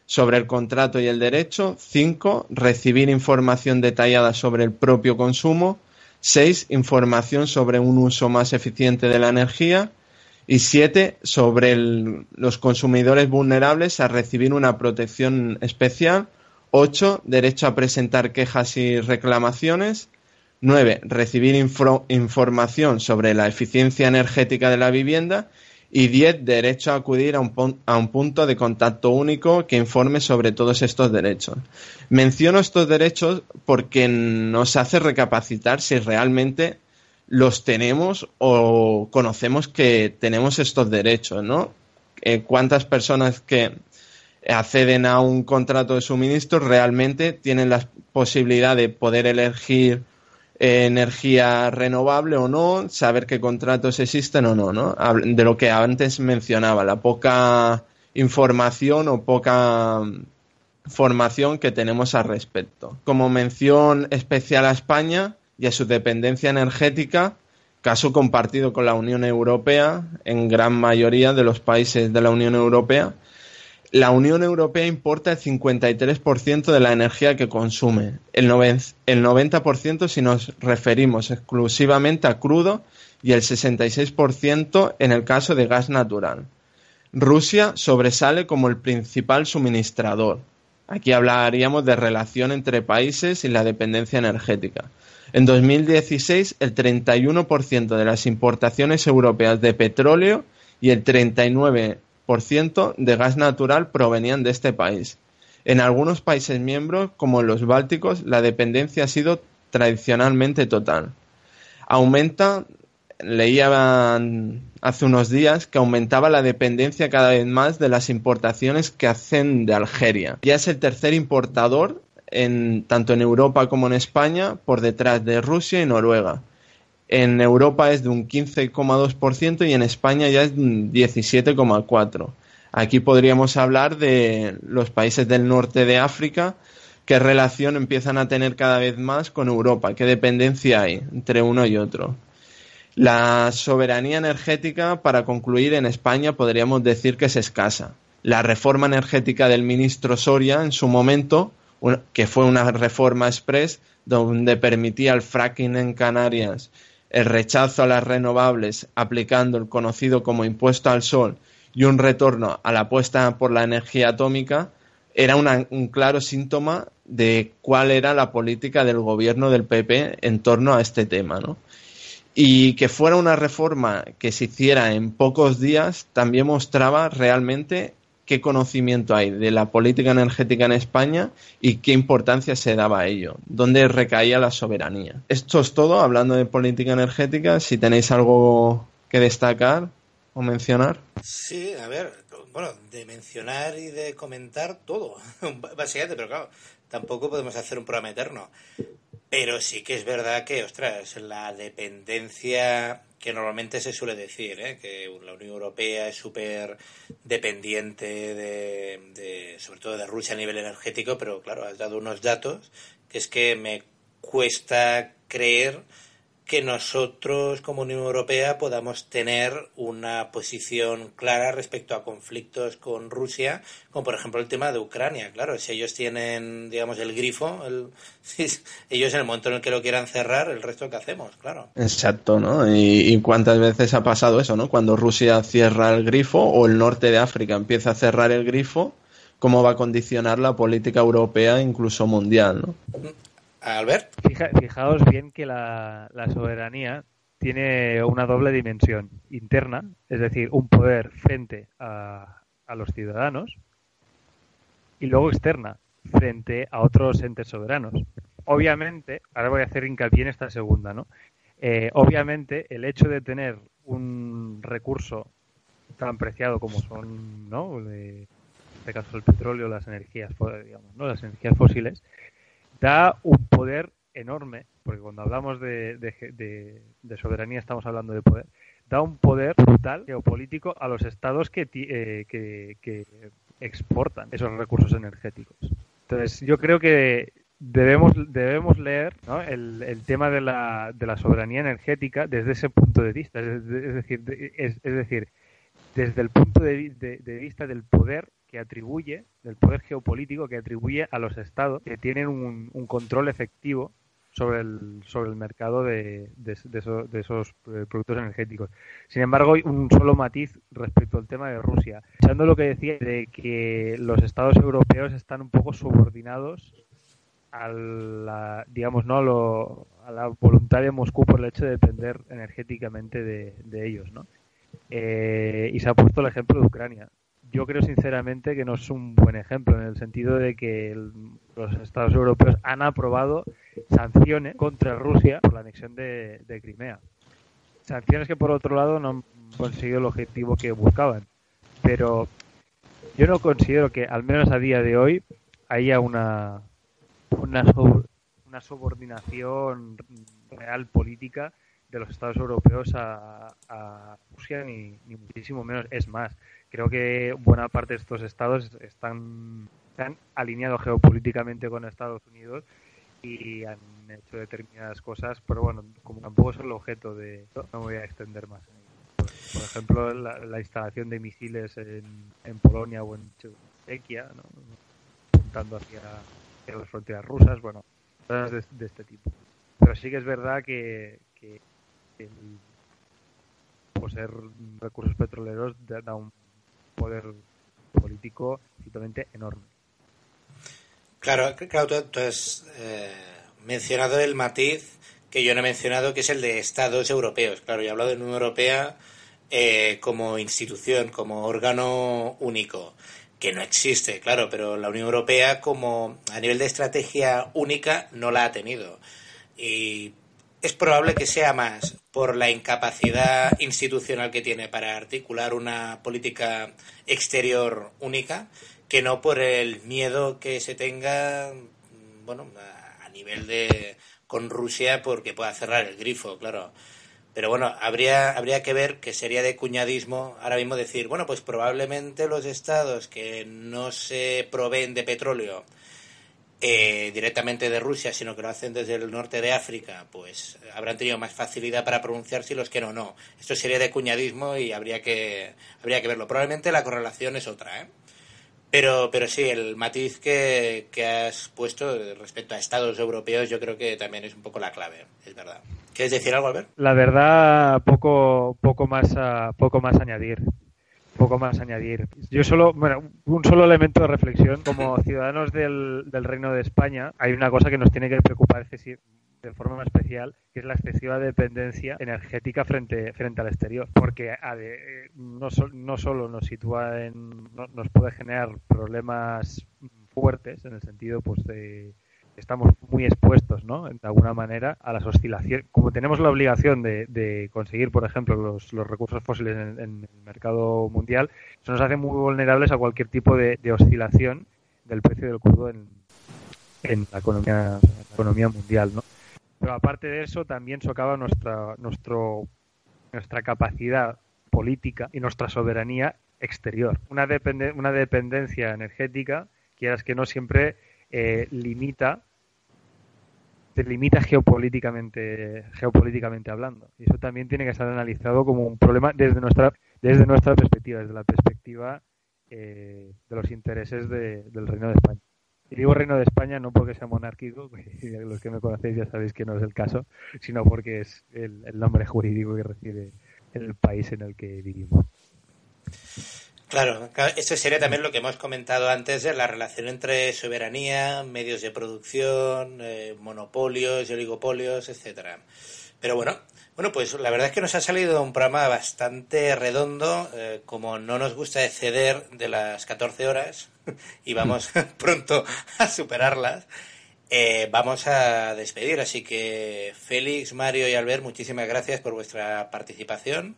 sobre el contrato y el derecho. Cinco, recibir información detallada sobre el propio consumo. Seis, información sobre un uso más eficiente de la energía y siete sobre los consumidores vulnerables a recibir una protección especial. Ocho, derecho a presentar quejas y reclamaciones. Nueve, recibir información sobre la eficiencia energética de la vivienda. Y diez, derecho a acudir a un, a un punto de contacto único que informe sobre todos estos derechos. Menciono estos derechos porque nos hace recapacitar si realmente los tenemos o conocemos que tenemos estos derechos, ¿no? Eh, ¿Cuántas personas que acceden a un contrato de suministro realmente tienen la posibilidad de poder elegir energía renovable o no, saber qué contratos existen o no, ¿no? De lo que antes mencionaba, la poca información o poca formación que tenemos al respecto. Como mención especial a España y a su dependencia energética, caso compartido con la Unión Europea en gran mayoría de los países de la Unión Europea, la Unión Europea importa el 53% de la energía que consume, el 90% si nos referimos exclusivamente a crudo y el 66% en el caso de gas natural. Rusia sobresale como el principal suministrador. Aquí hablaríamos de relación entre países y la dependencia energética. En 2016, el 31% de las importaciones europeas de petróleo y el 39% de gas natural provenían de este país. En algunos países miembros, como en los bálticos, la dependencia ha sido tradicionalmente total. Aumenta, leía hace unos días que aumentaba la dependencia cada vez más de las importaciones que hacen de Algeria. Ya es el tercer importador en, tanto en Europa como en España por detrás de Rusia y Noruega. En Europa es de un 15,2% y en España ya es de un 17,4%. Aquí podríamos hablar de los países del norte de África, qué relación empiezan a tener cada vez más con Europa, qué dependencia hay entre uno y otro. La soberanía energética, para concluir, en España podríamos decir que es escasa. La reforma energética del ministro Soria en su momento, que fue una reforma express donde permitía el fracking en Canarias el rechazo a las renovables aplicando el conocido como impuesto al sol y un retorno a la apuesta por la energía atómica era un claro síntoma de cuál era la política del gobierno del PP en torno a este tema, ¿no? Y que fuera una reforma que se hiciera en pocos días también mostraba realmente qué conocimiento hay de la política energética en España y qué importancia se daba a ello, dónde recaía la soberanía. Esto es todo hablando de política energética. Si tenéis algo que destacar o mencionar. Sí, a ver, bueno, de mencionar y de comentar todo, básicamente, pero claro, tampoco podemos hacer un programa eterno. Pero sí que es verdad que, ostras, la dependencia que normalmente se suele decir, ¿eh? que la Unión Europea es súper dependiente de, sobre todo de Rusia a nivel energético, pero claro, has dado unos datos que es que me cuesta creer que nosotros como Unión Europea podamos tener una posición clara respecto a conflictos con Rusia, como por ejemplo el tema de Ucrania. Claro, si ellos tienen, digamos, el grifo, el, ellos en el momento en el que lo quieran cerrar, el resto que hacemos, claro. Exacto, ¿no? Y, cuántas veces ha pasado eso, ¿no? Cuando Rusia cierra el grifo o el norte de África empieza a cerrar el grifo, ¿cómo va a condicionar la política europea, incluso mundial, ¿no? Albert. fijaos bien que la, soberanía tiene una doble dimensión interna, es decir, un poder frente a, los ciudadanos, y luego externa, frente a otros entes soberanos. Obviamente, ahora voy a hacer hincapié en esta segunda, ¿no? Eh, obviamente, el hecho de tener un recurso tan preciado como son, ¿no? en este caso el petróleo, las energías, digamos, ¿no? Las energías fósiles, da un poder enorme, porque cuando hablamos de, soberanía estamos hablando de poder, da un poder brutal geopolítico a los estados que, eh, exportan esos recursos energéticos. Entonces, yo creo que debemos, debemos leer el, tema de la, de la soberanía energética desde ese punto de vista, es, decir, es, decir, desde el punto de, vista del poder que atribuye, del poder geopolítico que atribuye a los estados que tienen un, control efectivo sobre el, sobre el mercado de, de, esos, eh, productos energéticos. Sin embargo, un solo matiz respecto al tema de Rusia. Echando lo que decía de que los estados europeos están un poco subordinados a la, digamos, ¿no? a la voluntad de Moscú por el hecho de depender energéticamente de, ellos, ¿no? Eh, y se ha puesto el ejemplo de Ucrania yo creo sinceramente que no es un buen ejemplo en el sentido de que los Estados europeos han aprobado sanciones contra Rusia por la anexión de, Crimea. Sanciones que por otro lado no han conseguido el objetivo que buscaban. Pero yo no considero que, al menos a día de hoy, haya una, una, una subordinación real política de los Estados europeos a, Rusia, ni, muchísimo menos. Es más, creo que buena parte de estos estados están, están alineados geopolíticamente con Estados Unidos y han hecho determinadas cosas, pero bueno, como tampoco es el objeto de... No me voy a extender más. Por ejemplo, la, instalación de misiles en, Polonia o en Chequia, ¿no? apuntando hacia, las fronteras rusas, bueno, cosas de, este tipo. Pero sí que es verdad que, el poseer recursos petroleros da un poder político simplemente enorme. Claro, claro tú, has eh, mencionado el matiz que yo no he mencionado, que es el de Estados europeos. Claro, yo he hablado de Unión Europea eh, como institución, como órgano único, que no existe, claro, pero la Unión Europea como a nivel de estrategia única no la ha tenido. Y es probable que sea más por la incapacidad institucional que tiene para articular una política exterior única que no por el miedo que se tenga, bueno, a, nivel de con Rusia porque pueda cerrar el grifo, claro. Pero bueno, habría, habría que ver que sería de cuñadismo ahora mismo decir, bueno, pues probablemente los estados que no se proveen de petróleo eh, directamente de Rusia, sino que lo hacen desde el norte de África, pues habrán tenido más facilidad para pronunciarse y los que no, no. Esto sería de cuñadismo y habría que, habría que verlo. Probablemente la correlación es otra, ¿eh? Pero, pero sí, el matiz que, que, has puesto respecto a estados europeos yo creo que también es un poco la clave, es verdad. ¿Quieres decir algo, Albert? La verdad, poco, poco, más, poco más añadir. Poco más añadir. Yo solo, bueno, un solo elemento de reflexión. Como ciudadanos del, del Reino de España, hay una cosa que nos tiene que preocupar de forma especial, que es la excesiva dependencia energética frente, frente al exterior, porque no, no solo nos sitúa en, nos puede generar problemas fuertes en el sentido pues de estamos muy expuestos, ¿no? De alguna manera a las oscilaciones. Como tenemos la obligación de, conseguir, por ejemplo, los, los recursos fósiles en, en, el mercado mundial, eso nos hace muy vulnerables a cualquier tipo de, oscilación del precio del crudo en, en la economía, la economía mundial, ¿no? Pero aparte de eso, también socava nuestra, nuestro, nuestra capacidad política y nuestra soberanía exterior. Una, una dependencia energética, quieras que no, siempre eh, limita te limita geopolíticamente geopolíticamente hablando y eso también tiene que ser analizado como un problema desde nuestra desde nuestra perspectiva desde la perspectiva eh, de los intereses del Reino de España y digo Reino de España no porque sea monárquico, los que me conocéis ya sabéis que no es el caso, sino porque es el, nombre jurídico que recibe el país en el que vivimos. Claro, eso sería también lo que hemos comentado antes de la relación entre soberanía, medios de producción, eh, monopolios y oligopolios, etcétera. Pero bueno, bueno, pues la verdad es que nos ha salido un programa bastante redondo, eh, como no nos gusta exceder de las 14 horas y vamos pronto a superarlas. Eh, vamos a despedir, así que Félix, Mario y Albert, muchísimas gracias por vuestra participación.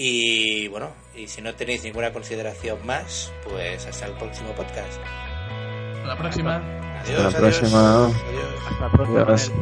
Y bueno, y si no tenéis ninguna consideración más, pues hasta el próximo podcast. Hasta la próxima. Adiós, hasta la próxima. Hasta la próxima.